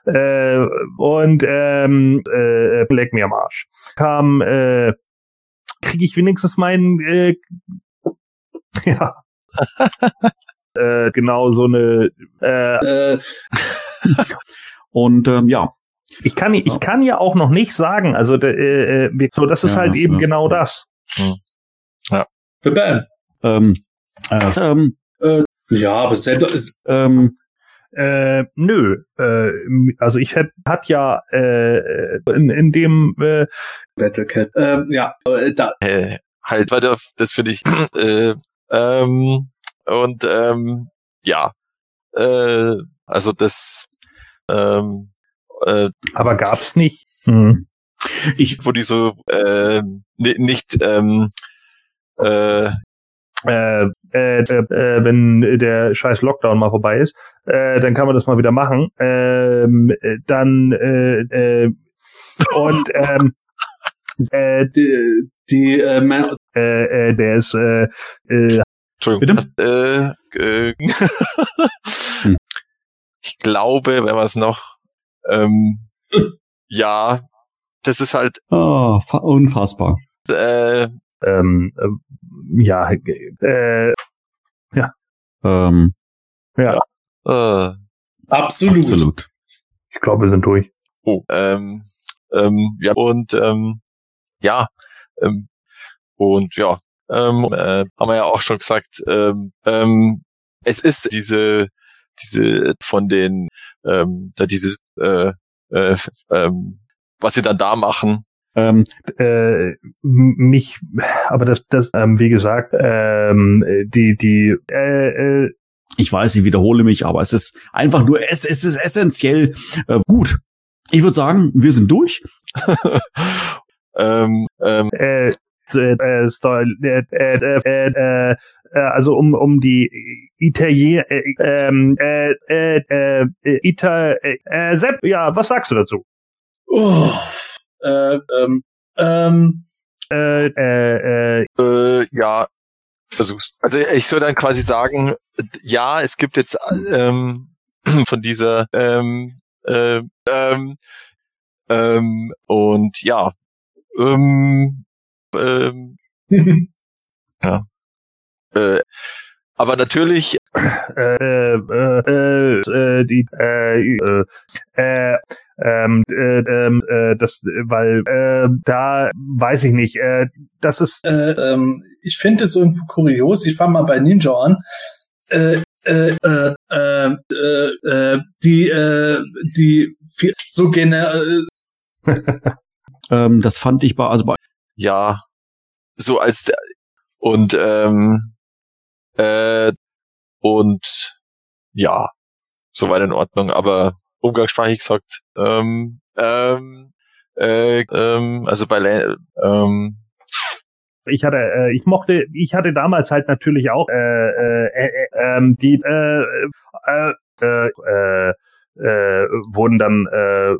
äh, und ähm, äh, Black mir am Arsch kam äh, kriege ich wenigstens meinen äh, ja äh, genau so eine äh, äh, Und ähm, ja, ich kann ich kann ja auch noch nicht sagen also äh, äh, so das ist Ja, halt eben ja. genau das bam. ähm, äh, ähm, Ja, aber selber ist, ähm, Äh, nö, äh, also ich hätte hat ja äh, in, in dem äh, Battlecat. Ähm, ja, äh, da. äh, halt weiter, das finde ich. äh, ähm, und ähm, ja, äh, also das, ähm, äh, aber gab's nicht. Hm. Ich, wo die so äh, ni- nicht ähm, äh, Äh, äh, äh, wenn der scheiß Lockdown mal vorbei ist, äh, dann kann man das mal wieder machen. Ähm, äh, dann äh, äh, und ähm, äh, Die, die äh, äh, äh, der ist äh, äh, Entschuldigung, was, äh, äh, Hm. ich glaube, wenn man es noch ähm, ja, das ist halt fa- unfassbar. äh, ähm, äh, ja äh, Ähm, äh, absolut. absolut. ich glaube, wir sind durch. Oh, ähm, ähm, ja, und ähm, ja, ähm, und ja, ähm, äh, haben wir ja auch schon gesagt, ähm, ähm, es ist diese, diese von den, ähm, da dieses, äh, äh, ähm, was sie dann da machen, Ähm, äh, mich, aber das, das, ähm, wie gesagt, ähm, die, die, äh, äh, ich weiß, ich wiederhole mich, aber es ist einfach nur, es, es ist essentiell äh, gut. Ich würde sagen, wir sind durch. ähm, ähm, äh, äh, äh, äh, äh, äh, äh, äh, also um um die Italien äh, ähm, äh, äh, äh, äh, Ita äh, äh, Sepp, ja, was sagst du dazu? Oh, äh, ähm, ähm, Äh, äh, äh, äh, ja, versuch's. Also ich soll dann quasi sagen, ja, es gibt jetzt ähm, von dieser ähm, äh, ähm, ähm, und ja, ähm, ähm, äh, aber natürlich, äh, äh, äh, äh, die äh, äh, äh, ähm, äh, ähm, äh, das, weil äh, da weiß ich nicht, äh, das ist äh, ähm, ich finde es irgendwo kurios. Ich fange mal bei Ninja an. Äh, äh, äh, äh, äh, äh, die, äh, die so gener äh, Ähm, das fand ich bei, also bei, ja, so als der, und ähm, äh, und ja, soweit in Ordnung, aber umgangssprachlich gesagt, ähm, ähm, äh, ähm, also bei Le ähm, ich hatte, äh, ich mochte, ich hatte damals halt natürlich auch äh, äh, äh, ähm, die äh, äh, äh, äh, äh, wurden dann äh,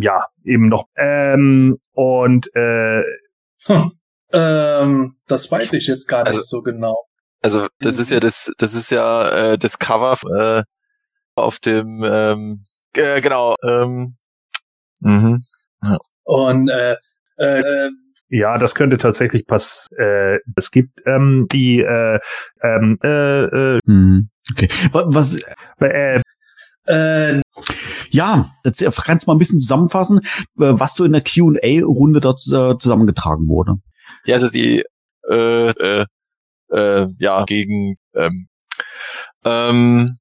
ja eben noch ähm, und äh, hm, ähm, das weiß ich jetzt gar nicht Also- so genau. Also das ist ja das, das ist ja äh, das Cover äh, auf dem ähm, äh, genau. Ähm, mhm. Und äh, äh, ja, das könnte tatsächlich pass. Äh, es gibt ähm, die äh, ähm, äh, äh, hm, okay. Wa- Was, äh, äh, ja, jetzt kannst du mal ein bisschen zusammenfassen, äh, was so in der Q&A-Runde dort äh, zusammengetragen wurde. Ja, also die äh, äh, äh, ja gegen ähm, ähm,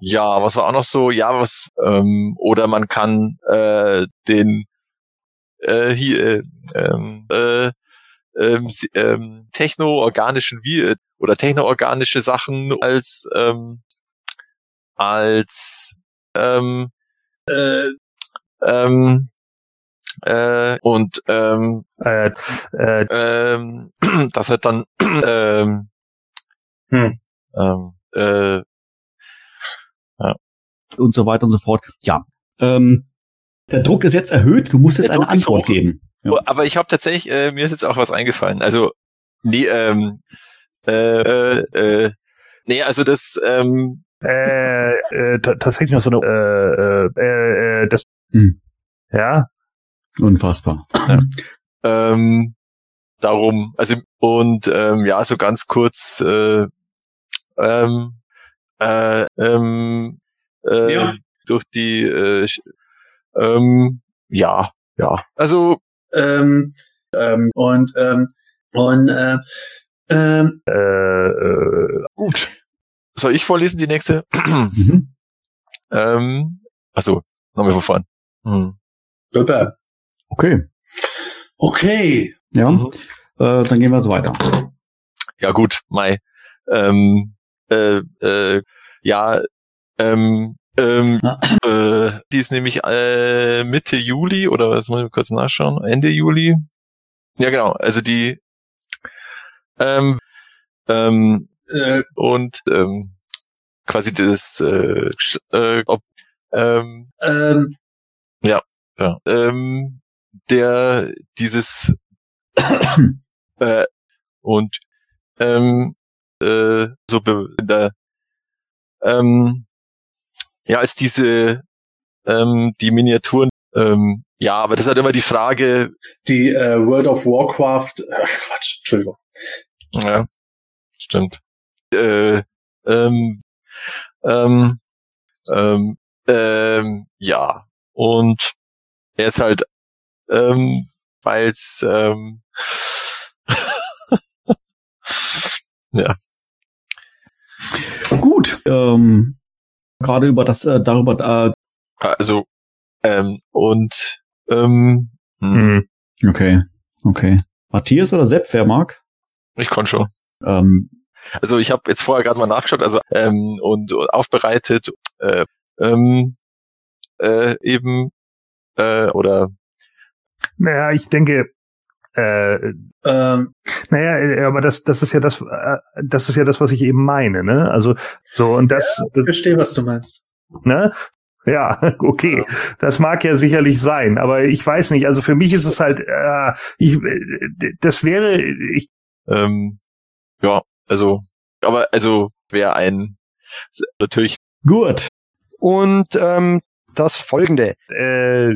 ja, was war auch noch so? Ja, was ähm, oder man kann äh, den äh, hier äh, ähm, äh, ähm, ähm, techno-organischen wie oder techno-organische Sachen als ähm, als ähm, äh, ähm, äh, und ähm, äh, äh, ähm, das hat dann ähm, Hm. ähm, äh, Und so weiter und so fort. Ja. Ähm, der Druck ist jetzt erhöht, du musst jetzt Der eine Druck Antwort geben. Ja. Oh, aber ich habe tatsächlich äh, mir ist jetzt auch was eingefallen. Also nee, ähm, äh, äh, äh, nee, also das ähm, äh, äh, ta- tatsächlich noch so eine äh, äh, äh, das Hm. ja Unfassbar. ähm, darum, also und ähm, ja, so ganz kurz äh, ähm, äh, ähm, äh, Ja. durch die äh, ähm, ja, ja. Also ähm, ähm, und ähm, und äh, ähm, äh, äh, gut. Soll ich vorlesen die nächste? Mhm. Ähm, achso, nochmal von vorn. Hm. Super. Okay. Okay. Ja. Mhm. Äh, dann gehen wir jetzt weiter. Ja gut, Mai. Ähm, äh, äh, ja, ähm, ähm, äh, die ist nämlich äh, Mitte Juli oder was muss ich kurz nachschauen? Ende Juli? Ja genau, also die ähm, ähm, Äh, und ähm, quasi das äh, äh, ob, ähm, ähm, ja, ähm, der dieses äh, und ähm, äh, so da, ähm, ja, als diese ähm, die Miniaturen ähm, ja, aber das ist halt immer die Frage, die äh, World of Warcraft, äh, Quatsch, Entschuldigung. ja, stimmt. Äh, ähm, ähm, ähm, ähm, ja, und er ist halt, ähm, weil es ähm, Gut. Ähm, Gerade über das, äh, darüber, äh, also ähm, und ähm, hm, Hm. okay, okay. Matthias oder Sepp, wer mag? ich konnte schon. Ähm, Also ich habe jetzt vorher gerade mal nachgeschaut, also ähm, und, und aufbereitet, äh, ähm, äh, eben äh, oder Naja, ich denke, äh, Ähm, naja, äh, aber das, das ist ja das, äh, das ist ja das, was ich eben meine, ne? Also so und das, ich verstehe, was du meinst. ne? Ja, okay. Das mag ja sicherlich sein, aber ich weiß nicht. Also für mich ist es halt, äh, ich, äh, das wäre, ich, ähm, ja, also, aber also wäre ein natürlich gut. Und ähm, das folgende. äh,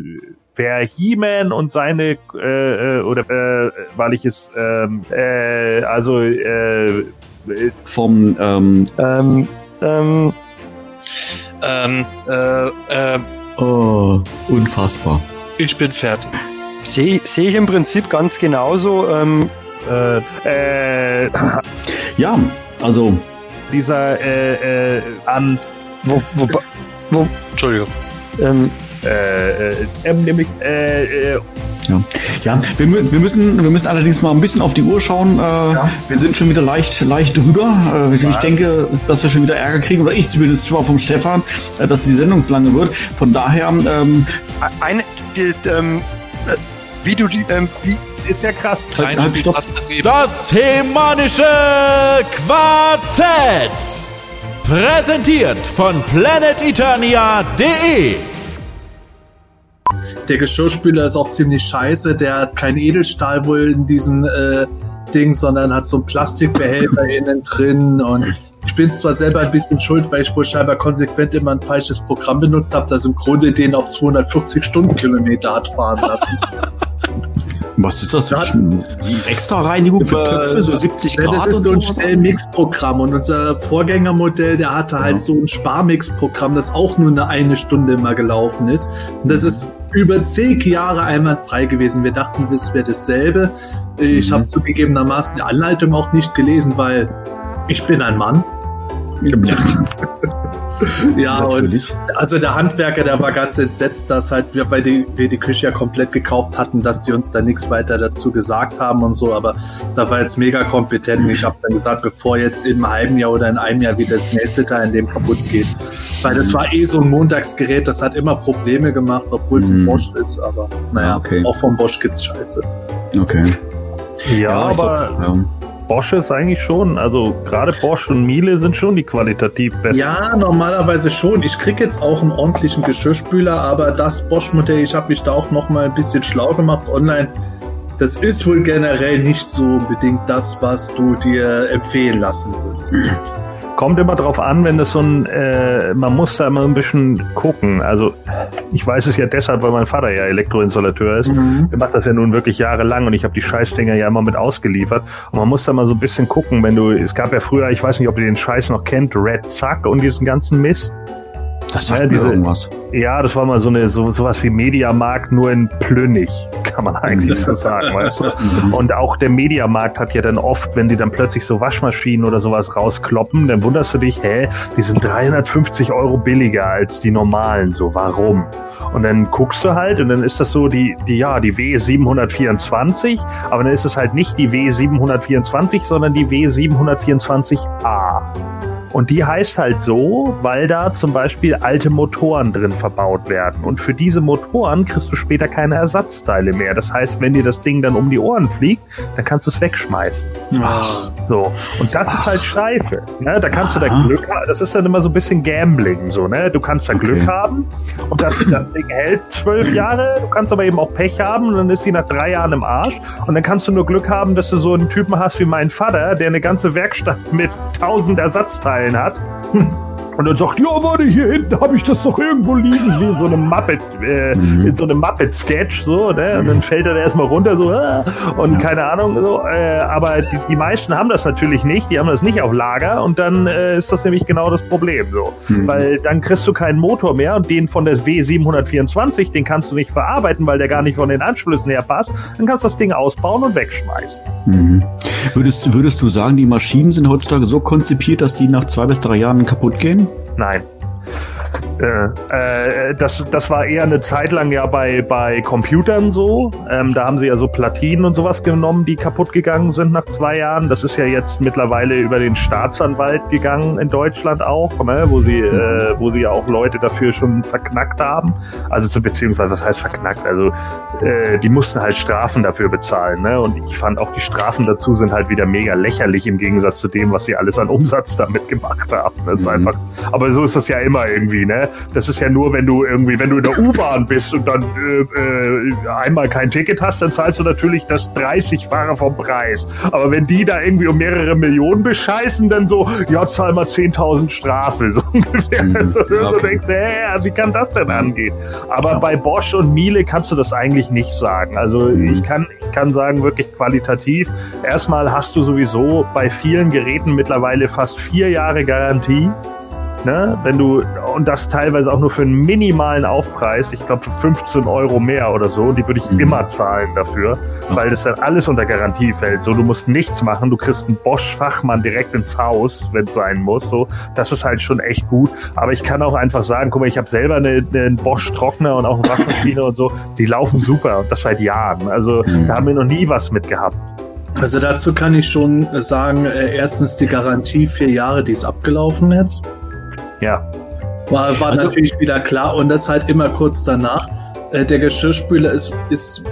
wer He-Man und seine äh, äh, oder äh, weil ich es ähm, äh, also äh, äh, Vom, ähm, Ähm, ähm, Ähm, äh, äh, oh, unfassbar. ich bin fertig. Sehe seh ich im Prinzip ganz genauso. Ähm, äh, äh, Ja, also, dieser äh, äh, an wo, wo, Entschuldigung. ähm, äh, äh, ähm, nämlich äh, äh, ja, wir, mü- wir müssen, wir müssen allerdings mal ein bisschen auf die Uhr schauen. Äh, Wir sind schon wieder leicht, leicht drüber. Äh, ich denke, dass wir schon wieder Ärger kriegen, oder ich zumindest schon vom Stefan, äh, dass die Sendung zu lange wird. Von daher, ähm, eine, die, ähm, äh, wie du die, ähm, wie, ist ja krass. Klein halt, Spiel stopp. passt das eben. Das hemanische Quartett. Präsentiert von planeteternia.de. Der Geschirrspüler ist auch ziemlich scheiße. Der hat kein Edelstahl wohl in diesem äh, Ding, sondern hat so einen Plastikbehälter innen drin. Und ich bin zwar selber ein bisschen schuld, weil ich wohl scheinbar konsequent immer ein falsches Programm benutzt habe, das im Grunde den auf 240 Stundenkilometer hat fahren lassen. was ist das? Extra Reinigung für Töpfe, so 70 Ja, Grad das ist so ein? Schnellmix-Programm und unser Vorgängermodell, der hatte halt Ja. so ein Sparmix-Programm, das auch nur eine eine Stunde immer gelaufen ist. Und das ist über zig Jahre einwandfrei gewesen. Wir dachten, es wäre dasselbe. Ich Mhm. habe zugegebenermaßen die Anleitung auch nicht gelesen, weil ich bin ein Mann. Ja, und Natürlich. also der Handwerker, der war ganz entsetzt, dass halt wir, weil die, wir die Küche ja komplett gekauft hatten, dass die uns da nichts weiter dazu gesagt haben und so, aber da war jetzt mega kompetent und ich habe dann gesagt, bevor jetzt im halben Jahr oder in einem Jahr wieder das nächste Teil in dem kaputt geht, weil das war eh so ein Montagsgerät, das hat immer Probleme gemacht, obwohl es ein Mhm. Bosch ist, aber naja, Ah, okay. auch vom Bosch gibt's Scheiße. Okay. Ja, ich aber glaub, ja. Bosch ist eigentlich schon, also gerade Bosch und Miele sind schon die qualitativ besten. Ja, normalerweise schon. Ich krieg jetzt auch einen ordentlichen Geschirrspüler, aber das Bosch-Modell, ich habe mich da auch noch mal ein bisschen schlau gemacht online. Das ist wohl generell nicht so unbedingt das, was du dir empfehlen lassen würdest. Kommt immer drauf an, wenn das so ein, äh, man muss da immer ein bisschen gucken. Also ich weiß es ja deshalb, weil mein Vater ja Elektroinstallateur ist. Der macht das ja nun wirklich jahrelang und ich habe die Scheißdinger ja immer mit ausgeliefert. Und man muss da mal so ein bisschen gucken, wenn du, es gab ja früher, ich weiß nicht, ob ihr den Scheiß noch kennt, Red Zack und diesen ganzen Mist. Das Ja, sagt mir diese- irgendwas. Ja, das war mal so eine so sowas wie Mediamarkt nur in Plünnig, kann man eigentlich so sagen, weißt du? Und auch der Mediamarkt hat ja dann oft, wenn die dann plötzlich so Waschmaschinen oder sowas rauskloppen, dann wunderst du dich, hä, die sind 350 Euro billiger als die normalen, so warum? Und dann guckst du halt und dann ist das so die, die ja, die W724, aber dann ist es halt nicht die W724, sondern die W724A. Und die heißt halt so, weil da zum Beispiel alte Motoren drin verbaut werden. Und für diese Motoren kriegst du später keine Ersatzteile mehr. Das heißt, wenn dir das Ding dann um die Ohren fliegt, dann kannst du es wegschmeißen. Ach, So. Und das ist halt scheiße. Ne? Da kannst du da Aha. Glück haben. Das ist dann immer so ein bisschen Gambling. So, ne? Du kannst da Glück Okay. haben und das, das Ding hält zwölf Jahre. Du kannst aber eben auch Pech haben und dann ist sie nach drei Jahren im Arsch. Und dann kannst du nur Glück haben, dass du so einen Typen hast wie mein Vater, der eine ganze Werkstatt mit tausend Ersatzteilen hat. Und dann sagt, ja, warte, hier hinten habe ich das doch irgendwo liegen, wie in so einem Muppet, äh, Mhm. in so einem Muppet-Sketch, so, ne? Und dann fällt er da erstmal runter, so, ah, und Ja. keine Ahnung, so, äh, aber die, die meisten haben das natürlich nicht, die haben das nicht auf Lager und dann äh, ist das nämlich genau das Problem, so. Mhm. Weil dann kriegst du keinen Motor mehr und den von der W724, den kannst du nicht verarbeiten, weil der gar nicht von den Anschlüssen her passt, dann kannst du das Ding ausbauen und wegschmeißen. Mhm. Würdest, würdest du sagen, die Maschinen sind heutzutage so konzipiert, dass die nach zwei bis drei Jahren kaputt gehen? Nein. Äh, äh, das, das war eher eine Zeit lang ja bei, bei Computern so. Ähm, da haben sie ja so Platinen und sowas genommen, die kaputt gegangen sind nach zwei Jahren. Das ist ja jetzt mittlerweile über den Staatsanwalt gegangen in Deutschland auch, ne? wo sie, äh, wo sie ja auch Leute dafür schon verknackt haben. Also zu, beziehungsweise was heißt verknackt? Also äh, die mussten halt Strafen dafür bezahlen. Ne? Und ich fand auch die Strafen dazu sind halt wieder mega lächerlich im Gegensatz zu dem, was sie alles an Umsatz damit gemacht haben. Das ist Mhm. einfach aber so ist das ja immer irgendwie, ne? Das ist ja nur, wenn du irgendwie, wenn du in der U-Bahn bist und dann äh, äh, einmal kein Ticket hast, dann zahlst du natürlich das 30-fache vom Preis. Aber wenn die da irgendwie um mehrere Millionen bescheißen, dann so, ja, zahl mal 10.000 Strafe, so ungefähr. Mhm. Also, Ja, du okay. denkst, hä, wie kann das denn angehen? Aber bei Bosch und Miele kannst du das eigentlich nicht sagen. Also Mhm. ich kann, ich kann sagen, wirklich qualitativ. Erstmal hast du sowieso bei vielen Geräten mittlerweile fast vier Jahre Garantie. Ne? Wenn du, und das teilweise auch nur für einen minimalen Aufpreis, ich glaube für 15 Euro mehr oder so, die würde ich Mhm. immer zahlen dafür, weil das dann alles unter Garantie fällt. So, du musst nichts machen, du kriegst einen Bosch-Fachmann direkt ins Haus, wenn es sein muss. So, das ist halt schon echt gut. Aber ich kann auch einfach sagen, guck mal, ich habe selber eine, einen Bosch-Trockner und auch eine Waschmaschine und so, die laufen super und das seit Jahren. Also Mhm. da haben wir noch nie was mit gehabt. Also dazu kann ich schon sagen, äh, erstens die Garantie vier Jahre, die ist abgelaufen jetzt. Ja. War, war Also- natürlich wieder klar und das halt immer kurz danach. Äh, der Geschirrspüler ist, ist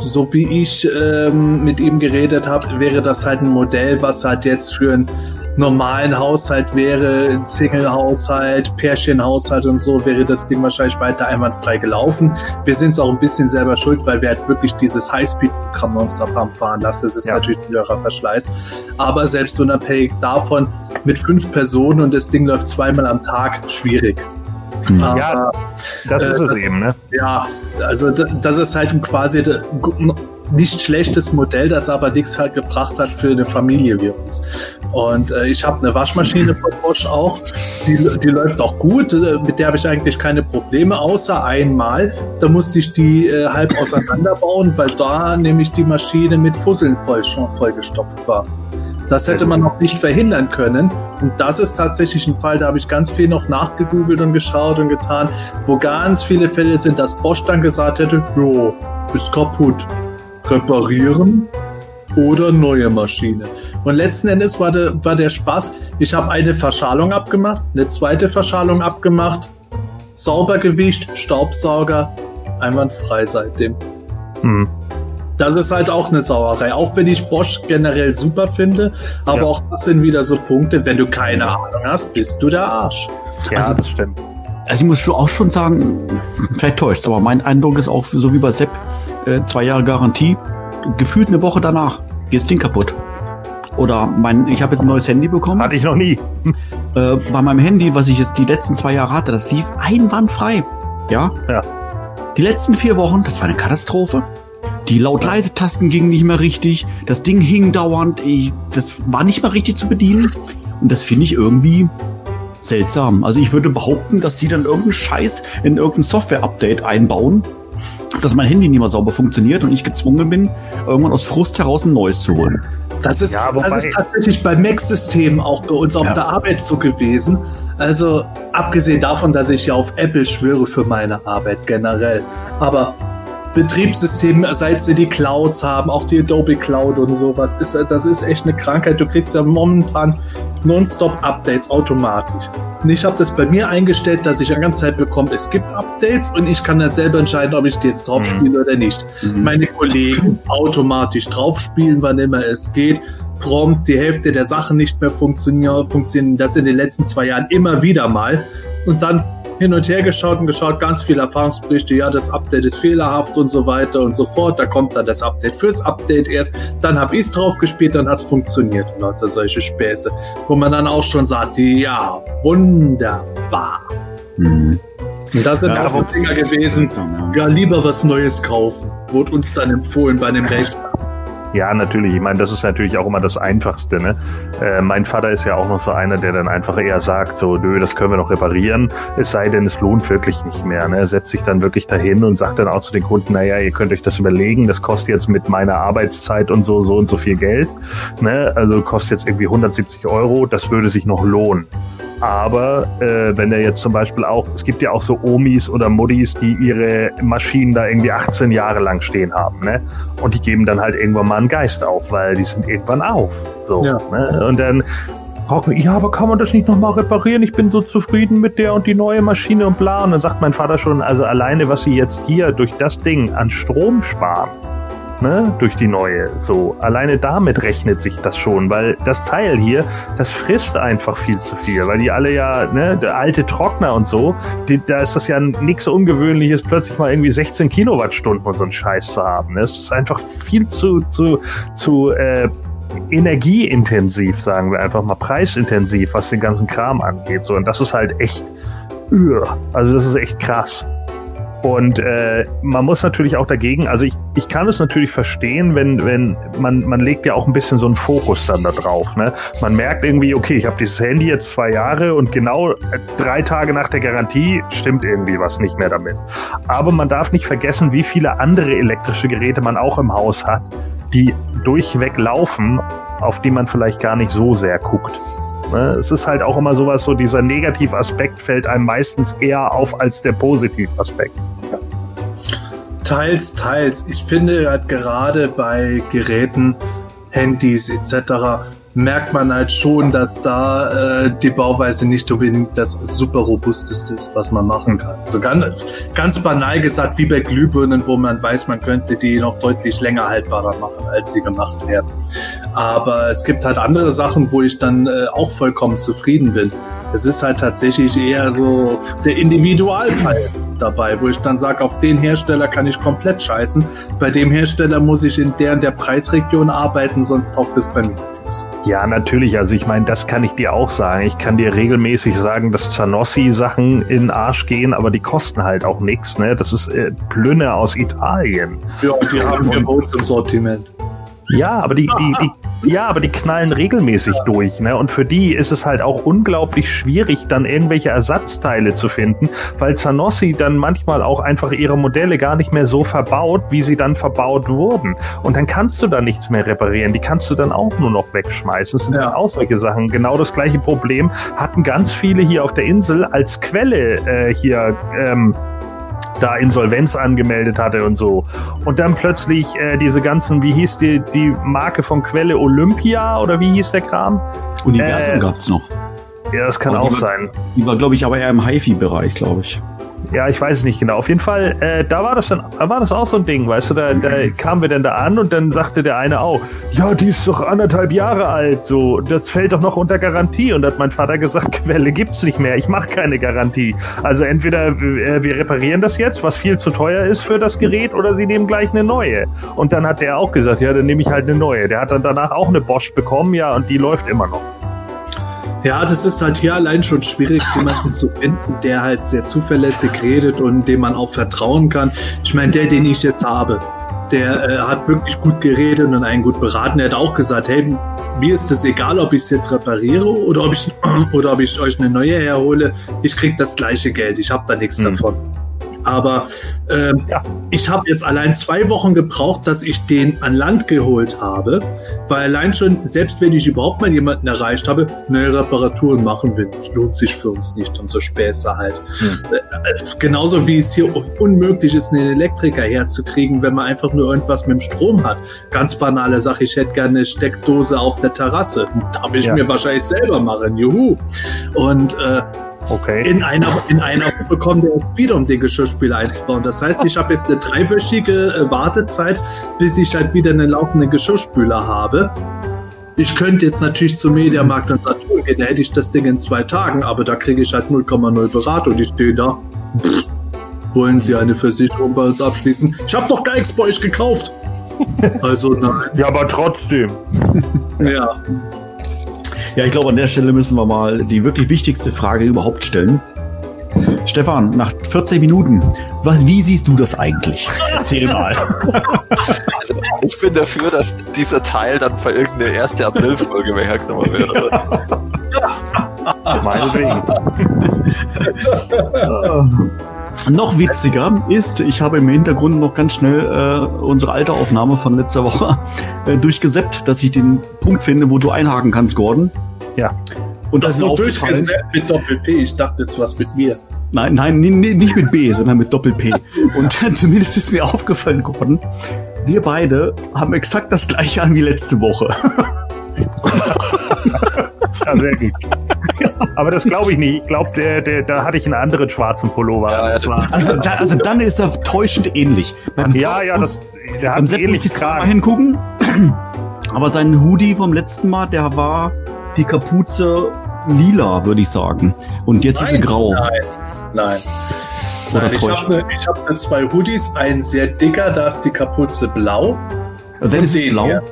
so wie ich ähm, mit ihm geredet habe, wäre das halt ein Modell, was halt jetzt für einen normalen Haushalt wäre, Single-Haushalt, Pärchenhaushalt und so, wäre das Ding wahrscheinlich weiter einwandfrei gelaufen. Wir sind es auch ein bisschen selber schuld, weil wir halt wirklich dieses Highspeed-Programm nonstop haben fahren lassen. Das ist Ja. natürlich ein höherer Verschleiß. Aber selbst unabhängig davon, mit fünf Personen und das Ding läuft zweimal am Tag, schwierig. Mhm. Aber, Ja, Das Äh, ist es das- eben, ne? ja, also das ist halt quasi nicht schlechtes Modell, das aber nichts halt gebracht hat für eine Familie wie uns. Und äh, ich habe eine Waschmaschine von Bosch auch, die, die läuft auch gut, äh, mit der habe ich eigentlich keine Probleme, außer einmal, da musste ich die äh, halb auseinanderbauen, weil da nämlich die Maschine mit Fusseln voll, schon vollgestopft war. Das hätte man noch nicht verhindern können. Und das ist tatsächlich ein Fall, da habe ich ganz viel noch nachgegoogelt und geschaut und getan, wo ganz viele Fälle sind, dass Bosch dann gesagt hätte, jo, ist kaputt. Reparieren oder neue Maschine. Und letzten Endes war der, war der Spaß, ich habe eine Verschalung abgemacht, eine zweite Verschalung abgemacht, sauber gewischt, Staubsauger, einwandfrei seitdem. Hm. Das ist halt auch eine Sauerei. Auch wenn ich Bosch generell super finde, aber Ja. auch das sind wieder so Punkte, wenn du keine Ahnung hast, bist du der Arsch. Ja, Also- das stimmt. Also ich muss schon auch schon sagen, vielleicht täuscht, aber mein Eindruck ist auch so wie bei Sepp, äh, zwei Jahre Garantie, gefühlt eine Woche danach geht das Ding kaputt. Oder mein, ich habe jetzt ein neues Handy bekommen. Hatte ich noch nie. Äh, bei meinem Handy, was ich jetzt die letzten zwei Jahre hatte, das lief einwandfrei. Ja? Ja. Die letzten vier Wochen, das war eine Katastrophe. Die laut-leise-Tasten gingen nicht mehr richtig. Das Ding hing dauernd. Ich, das war nicht mal richtig zu bedienen. Und das finde ich irgendwie seltsam. Also ich würde behaupten, dass die dann irgendeinen Scheiß in irgendein Software-Update einbauen, dass mein Handy nicht mehr sauber funktioniert und ich gezwungen bin, irgendwann aus Frust heraus ein neues zu holen. Das ist, Ja, das ist tatsächlich bei Mac-Systemen auch bei uns auf Ja. der Arbeit so gewesen. Also abgesehen davon, dass ich ja auf Apple schwöre für meine Arbeit generell. Aber Betriebssysteme, seit sie die Clouds haben, auch die Adobe Cloud und sowas, ist, das ist echt eine Krankheit. Du kriegst ja momentan nonstop Updates automatisch. Und ich habe das bei mir eingestellt, dass ich die ganze Zeit bekomme, es gibt Updates und ich kann dann selber entscheiden, ob ich die jetzt drauf Mhm. spiele oder nicht. Meine Kollegen automatisch drauf spielen, wann immer es geht. Prompt die Hälfte der Sachen nicht mehr funktionieren, funktionieren das in den letzten zwei Jahren immer wieder mal. Und dann hin und her geschaut und geschaut, ganz viele Erfahrungsberichte, ja, das Update ist fehlerhaft und so weiter und so fort. Da kommt dann das Update fürs Update erst. Dann habe ich es drauf gespielt, dann hat es funktioniert. Und lauter solche Späße, wo man dann auch schon sagt, ja, wunderbar. Mhm. Und das sind Ja, auch so Dinger gewesen, ja. lieber was Neues kaufen. Wurde uns dann empfohlen bei dem Rechner. Ja, natürlich. Ich meine, das ist natürlich auch immer das Einfachste. Ne? Äh, mein Vater ist ja auch noch so einer, der dann einfach eher sagt, so, nö, das können wir noch reparieren. Es sei denn, es lohnt wirklich nicht mehr. Ne? Er setzt sich dann wirklich dahin und sagt dann auch zu den Kunden, naja, ihr könnt euch das überlegen, das kostet jetzt mit meiner Arbeitszeit und so, so und so viel Geld. Ne? Also kostet jetzt irgendwie 170 Euro, das würde sich noch lohnen. Aber äh, wenn er jetzt zum Beispiel auch, es gibt ja auch so Omis oder Muddis, die ihre Maschinen da irgendwie 18 Jahre lang stehen haben, ne? Und die geben dann halt irgendwann mal einen Geist auf, weil die sind irgendwann auf. So. Ja. Ne? Und dann man, ja, aber kann man das nicht nochmal reparieren? Ich bin so zufrieden mit der und die neue Maschine und bla. Und dann sagt mein Vater schon, also alleine, was sie jetzt hier durch das Ding an Strom sparen, ne, durch die neue. So, alleine damit rechnet sich das schon, weil das Teil hier, das frisst einfach viel zu viel, weil die alle ja, ne, der alte Trockner und so, die, da ist das ja nichts Ungewöhnliches, plötzlich mal irgendwie 16 Kilowattstunden und so einen Scheiß zu haben. ne? Es ist einfach viel zu, zu, zu, äh, energieintensiv, sagen wir einfach mal, preisintensiv, was den ganzen Kram angeht. So, und das ist halt echt, üh, also das ist echt krass. Und äh, man muss natürlich auch dagegen, also ich, ich kann es natürlich verstehen, wenn, wenn man, man legt ja auch ein bisschen so einen Fokus dann da drauf. Ne? Man merkt irgendwie, okay, ich habe dieses Handy jetzt zwei Jahre und genau drei Tage nach der Garantie stimmt irgendwie was nicht mehr damit. Aber man darf nicht vergessen, wie viele andere elektrische Geräte man auch im Haus hat, die durchweg laufen, auf die man vielleicht gar nicht so sehr guckt. Ne? Es ist halt auch immer sowas, so dieser Negativaspekt fällt einem meistens eher auf als der Positivaspekt. Teils, teils. Ich finde halt gerade bei Geräten, Handys etc. merkt man halt schon, dass da äh, die Bauweise nicht unbedingt das super robusteste ist, was man machen kann. So ganz, ganz banal gesagt, wie bei Glühbirnen, wo man weiß, man könnte die noch deutlich länger haltbarer machen, als sie gemacht werden. Aber es gibt halt andere Sachen, wo ich dann äh, auch vollkommen zufrieden bin. Es ist halt tatsächlich eher so der Individualfall dabei, wo ich dann sage, auf den Hersteller kann ich komplett scheißen. Bei dem Hersteller muss ich in der und der Preisregion arbeiten, sonst taugt es bei mir nichts. Ja, natürlich. Also ich meine, das kann ich dir auch sagen. Ich kann dir regelmäßig sagen, dass Zanossi-Sachen in den Arsch gehen, aber die kosten halt auch nichts. Ne? Das ist äh, Plünne aus Italien. Ja, und die haben wir bei uns im Sortiment. Ja, aber die, die, die, ja, aber die knallen regelmäßig durch, ne? Und für die ist es halt auch unglaublich schwierig, dann irgendwelche Ersatzteile zu finden, weil Zanossi dann manchmal auch einfach ihre Modelle gar nicht mehr so verbaut, wie sie dann verbaut wurden. Und dann kannst du da nichts mehr reparieren. Die kannst du dann auch nur noch wegschmeißen. Das sind Ja. dann auch solche Sachen. Genau das gleiche Problem hatten ganz viele hier auf der Insel als Quelle äh, hier. Ähm, da Insolvenz angemeldet hatte und so. Und dann plötzlich äh, diese ganzen, wie hieß die, die Marke von Quelle Olympia oder wie hieß der Kram? Universum Äh, gab's noch. Ja, das kann Oh, die auch war- sein. Die war, glaube ich, aber eher im HiFi-Bereich, glaube ich. Ja, ich weiß es nicht genau. Auf jeden Fall, äh, da war das dann, da war das auch so ein Ding, weißt du, da, da kamen wir dann da an und dann sagte der eine auch, ja, die ist doch anderthalb Jahre alt, so, das fällt doch noch unter Garantie. Und da hat mein Vater gesagt, Quelle gibt's nicht mehr, ich mache keine Garantie. Also entweder äh, wir reparieren das jetzt, was viel zu teuer ist für das Gerät, oder sie nehmen gleich eine neue. Und dann hat der auch gesagt, ja, dann nehme ich halt eine neue. Der hat dann danach auch eine Bosch bekommen, ja, und die läuft immer noch. Ja, das ist halt hier allein schon schwierig, jemanden zu finden, der halt sehr zuverlässig redet und dem man auch vertrauen kann. Ich meine, der, den ich jetzt habe, der äh, hat wirklich gut geredet und einen gut beraten. Er hat auch gesagt, hey, mir ist es egal, ob ich es jetzt repariere oder ob ich oder ob ich euch eine neue herhole. Ich krieg das gleiche Geld. Ich habe da nichts Hm. davon. Aber ähm, Ja. ich habe jetzt allein zwei Wochen gebraucht, dass ich den an Land geholt habe, weil allein schon, selbst wenn ich überhaupt mal jemanden erreicht habe, ne, Reparaturen machen wir nicht, lohnt sich für uns nicht und so Späße halt. Äh, äh, genauso wie es hier unmöglich ist, einen Elektriker herzukriegen, wenn man einfach nur irgendwas mit dem Strom hat. Ganz banale Sache, ich hätte gerne eine Steckdose auf der Terrasse. Darf ich Ja. mir wahrscheinlich selber machen, juhu. Und äh, Okay. in einer, in einer Woche kommt er wieder, um den Geschirrspüler einzubauen. Das heißt, ich habe jetzt eine dreiwöchige äh, Wartezeit, bis ich halt wieder einen laufenden Geschirrspüler habe. Ich könnte jetzt natürlich zum Mediamarkt und Saturn gehen, da hätte ich das Ding in zwei Tagen, aber da kriege ich halt 0,0 Beratung und ich stehe da. Pff, wollen Sie eine Versicherung bei uns abschließen? Ich habe doch gar nichts bei euch gekauft. Also nein. Ja, aber trotzdem. Ja. Ja, ich glaube, an der Stelle müssen wir mal die wirklich wichtigste Frage überhaupt stellen. Stefan, nach 14 Minuten, was, wie siehst du das eigentlich? Erzähl mal. Also, ich bin dafür, dass dieser Teil dann für irgendeine erste April-Folge weggenommen wird. oder? Meinetwegen. Noch witziger ist, ich habe im Hintergrund noch ganz schnell äh, unsere alte Aufnahme von letzter Woche äh, durchgesäppt, dass ich den Punkt finde, wo du einhaken kannst, Gordon. Ja. Und das, Das ist durchgesetzt mit Doppel-P. Ich dachte jetzt was mit mir. Nein, nein, ni- ni- nicht mit B, sondern mit Doppel-P. Und zumindest ist mir aufgefallen, Gordon, wir beide haben exakt das gleiche an wie letzte Woche. Ja, sehr gut. Aber das glaube ich nicht. Ich glaube, der, der, da hatte ich einen anderen schwarzen Pullover. Ja, Also, da, also dann ist er täuschend ähnlich. Beim ja, ja, das, der hat Beim einen Sepp muss ähnlichen ich zwar mal hingucken, aber sein Hoodie vom letzten Mal, der war die Kapuze lila, würde ich sagen. Und jetzt ist sie grau. Nein. Nein. Oder Nein, ich habe ne, ich hab ne zwei Hoodies, ein sehr dicker, da ist die Kapuze blau. Also dann ist es blau. hier.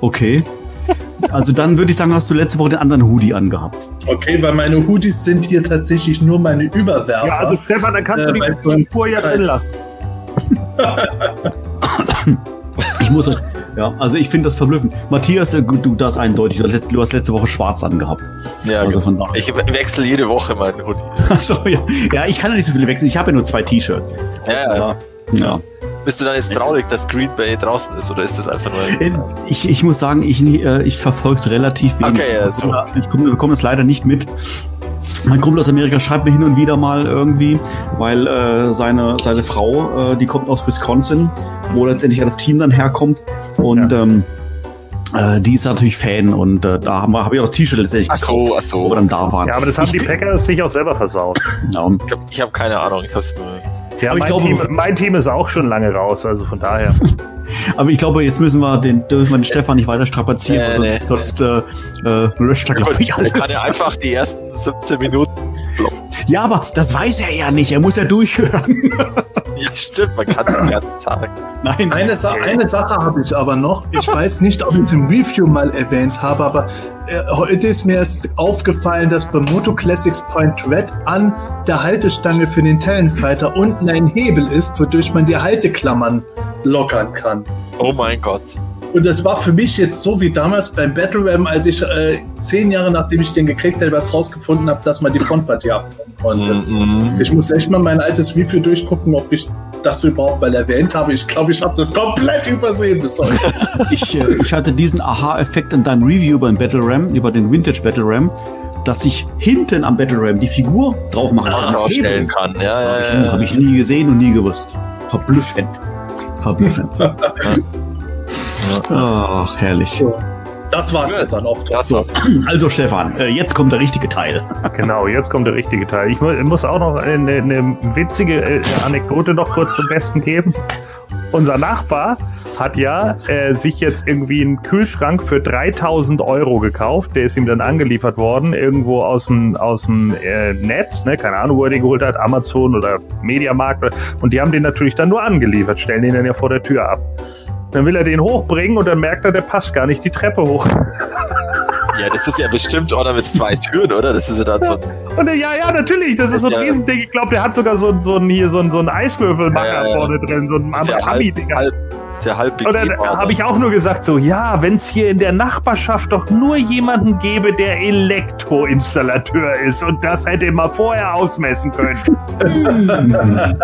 Okay. Also dann würde ich sagen, hast du letzte Woche den anderen Hoodie angehabt. Okay, weil meine Hoodies sind hier tatsächlich nur meine Überwerfer. Ja, also Stefan, dann kannst Äh, du die Spur ja drin lassen. Ich muss, ja, also ich finde das verblüffend. Matthias, äh, du das eindeutig. Du hast, letzte, du hast letzte Woche schwarz angehabt. Ja, Also genau. von daher. Ich we- wechsle jede Woche meinen Hoodie. Also, ja. ja, ich kann ja nicht so viele wechseln. Ich habe ja nur zwei T-Shirts. Ja, ja. Ja. ja. Bist du dann jetzt traurig, dass Green Bay draußen ist oder ist das einfach nur. Äh, Ich, ich muss sagen, ich, äh, ich verfolge es relativ wenig. Okay, ja, so. Ich komme- bekomme es leider nicht mit. Mein Kumpel aus Amerika schreibt mir hin und wieder mal irgendwie, weil äh, seine, seine Frau, äh, die kommt aus Wisconsin, wo letztendlich ja das Team dann herkommt. Und ähm, äh, die ist natürlich Fan und äh, da haben wir, habe ich auch das T-Shirt letztendlich Ach so, ach wo wir so. dann da waren. Ja, aber das haben die Ich- Packers sich auch selber versaut. Ja, Ich habe ich hab keine Ahnung. Ich hab's nur. Ja, Aber ich mein, glaube- Team, mein Team ist auch schon lange raus, also von daher. aber ich glaube, jetzt müssen wir den, dürfen wir den Stefan nicht weiter strapazieren, Nee, weil nee, sonst, sonst äh, äh, löscht er, glaube ich, Ich alles. kann ja einfach die ersten 17 Minuten. Ja, aber das weiß er ja nicht. Er muss ja durchhören. Ja, stimmt, man kann es nicht ganz sagen. Nein, Eine, Sa eine Sache habe ich aber noch. Ich weiß nicht, ob ich es im Review mal erwähnt habe, aber äh, heute ist mir erst aufgefallen, dass bei Moto Classics Point Red an der Haltestange für den Talonfighter unten ein Hebel ist, wodurch man die Halteklammern lockern kann. Oh mein Gott. Und das war für mich jetzt so wie damals beim Battle Ram, als ich äh, zehn Jahre nachdem ich den gekriegt habe, was rausgefunden habe, dass man die Frontpartie abnehmen konnte. Mhm. Ich muss echt mal mein altes Review durchgucken, ob ich das überhaupt mal erwähnt habe. Ich glaube, ich habe das komplett übersehen bis heute. Ich, äh, ich hatte diesen Aha-Effekt in deinem Review beim Battle Ram, über den Vintage Battle Ram, dass ich hinten am Battle Ram die Figur drauf machen kann. Draufstellen kann. Ja, Habe ja, ich, ja, nie- hab ich nie gesehen und nie gewusst. Verblüffend. Verblüffend. Ach, herrlich. Das war's jetzt an oft. Das war's. Also Stefan, äh, jetzt kommt der richtige Teil. Genau, jetzt kommt der richtige Teil. Ich mu muss auch noch eine, eine witzige äh, Anekdote noch kurz zum Besten geben. Unser Nachbar hat ja äh, sich jetzt irgendwie einen Kühlschrank für 3000 Euro gekauft. Der ist ihm dann angeliefert worden, irgendwo aus dem, aus dem äh, Netz, ne? keine Ahnung, wo er den geholt hat, Amazon oder Mediamarkt. Und die haben den natürlich dann nur angeliefert, stellen den dann ja vor der Tür ab. Dann will er den hochbringen und dann merkt er, der passt gar nicht die Treppe hoch. Ja, das ist ja bestimmt oder mit zwei Türen, oder? Das ist ja dann so. Und ja, ja, natürlich, das ist so ein Ja. Riesending. Ich glaube, der hat sogar so, ein- so ein hier so ein, so ein Eiswürfelmacher Ja, ja, ja. vorne drin, so ein ja Ami-Dinger. halb, Ist ja halb Und dann begehbar. habe ich auch nur gesagt so, ja, wenn es hier in der Nachbarschaft doch nur jemanden gäbe, der Elektroinstallateur ist und das hätte man vorher ausmessen können.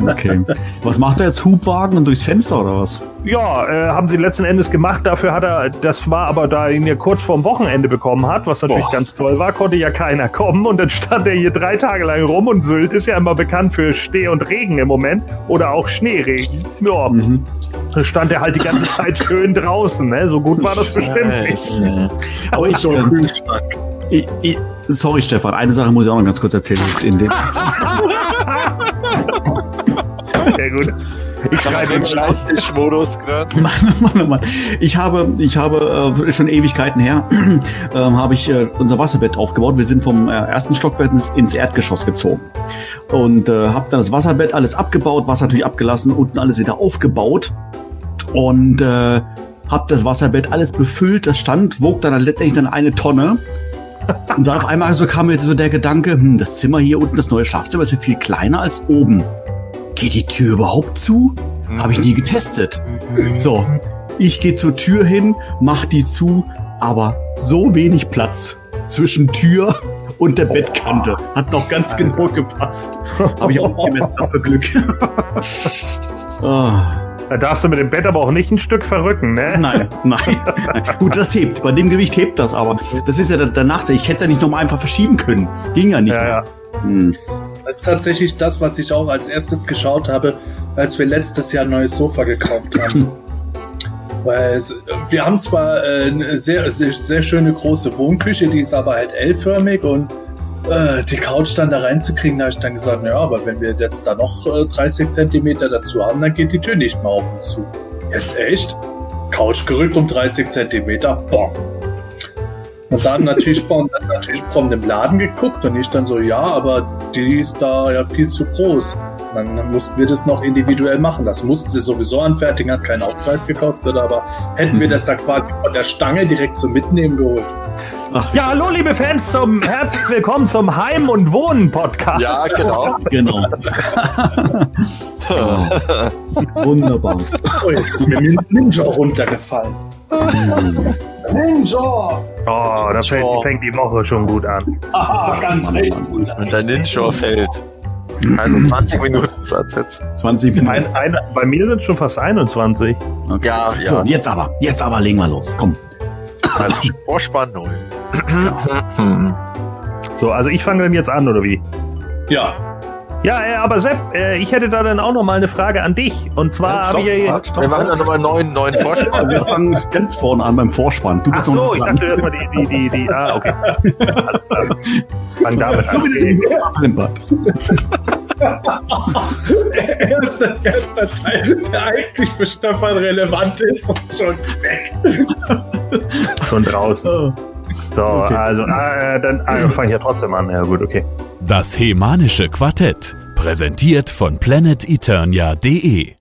Okay. Was macht er jetzt? Hubwagen und durchs Fenster oder was? Ja, äh, haben sie letzten Endes gemacht. Dafür hat er, das war aber, da er ihn ja kurz vorm Wochenende bekommen hat, was natürlich Boah. ganz toll war, konnte ja keiner kommen und dann stand er hier drei Tage lang rum und Sylt ist ja immer bekannt für Schnee und Regen im Moment oder auch Schneeregen. Ja, Mhm. Stand er halt die ganze Zeit schön draußen, ne? So gut war das bestimmt nicht. Aber ich, ich, ich, sorry Stefan, eine Sache muss ich auch noch ganz kurz erzählen. In dem, Sehr gut. Ich schreibe Im. Schreibtischmodus gerade. Mann, Mann, Mann. Ich habe, ich habe äh, schon Ewigkeiten her, ähm, habe ich äh, unser Wasserbett aufgebaut. Wir sind vom äh, ersten Stockwerk ins, ins Erdgeschoss gezogen und äh, habe dann das Wasserbett alles abgebaut, Wasser natürlich abgelassen, unten alles wieder aufgebaut und äh, habe das Wasserbett alles befüllt. Das stand, wog dann letztendlich dann eine Tonne. Und dann auf einmal so kam mir jetzt so der Gedanke, hm, das Zimmer hier unten, das neue Schlafzimmer ist ja viel kleiner als oben. Geht die Tür überhaupt zu? Habe ich nie getestet. So, ich gehe zur Tür hin, mach die zu, aber so wenig Platz zwischen Tür und der Bettkante. Hat noch ganz genau gepasst. Habe ich auch nicht gemessen, das für Glück. Ah, Da darfst du mit dem Bett aber auch nicht ein Stück verrücken, ne? nein, nein, nein. Gut, das hebt. Bei dem Gewicht hebt das aber. Das ist ja der, der Nachteil. Ich hätte es ja nicht nochmal einfach verschieben können. Ging ja nicht. Ja, ja. Hm. Das ist tatsächlich das, was ich auch als erstes geschaut habe, als wir letztes Jahr ein neues Sofa gekauft haben. Weil es, wir haben zwar äh, eine sehr, sehr, sehr schöne große Wohnküche, die ist aber halt L-förmig und äh, die Couch dann da reinzukriegen, da habe ich dann gesagt, naja, aber wenn wir jetzt da noch äh, 30 Zentimeter dazu haben, dann geht die Tür nicht mehr auf uns zu. Jetzt echt? Couch gerückt um 30 Zentimeter, boah. Und dann natürlich, und dann natürlich prompt im Laden geguckt und ich dann so, ja, aber die ist da ja viel zu groß. Dann, dann mussten wir das noch individuell machen. Das mussten sie sowieso anfertigen, hat keinen Aufpreis gekostet, aber hätten wir das da quasi von der Stange direkt zum Mitnehmen geholt. Ach, Ja, hallo liebe Fans, zum herzlich willkommen zum Heim- und Wohnen-Podcast. Ja, genau. genau. Wunderbar. Oh, jetzt ist mir Nin- Ninja runtergefallen. Ninja! Oh, da fängt, fängt die Woche schon gut an. Haha, ganz recht. Und der Ninja fällt. Also 20 Minuten Satz jetzt. 20 Minuten. Ein, ein, bei mir sind schon fast 21. Okay. Ja, So, ja. jetzt aber, jetzt aber legen wir los. Komm. Also Vorspann null. So, also ich fange dann jetzt an, oder wie? Ja, Ja, äh, aber Sepp, äh, ich hätte da dann auch noch mal eine Frage an dich. Und zwar habe ich ja... Halt, stopp, Wir machen dann nochmal einen neuen, neuen Vorspann. Wir fangen ganz vorne an beim Vorspann. Du Ach bist noch so, ich dachte erstmal die, die, die, die... Ah, okay. Alles klar. Fang damit an. Erster, erster Teil, der eigentlich für Stefan relevant ist und schon weg. Schon draußen. So, Okay. also, äh, dann äh, fange ich ja trotzdem an. Ja, gut, okay. Das Hemanische Quartett. Präsentiert von planeteternia.de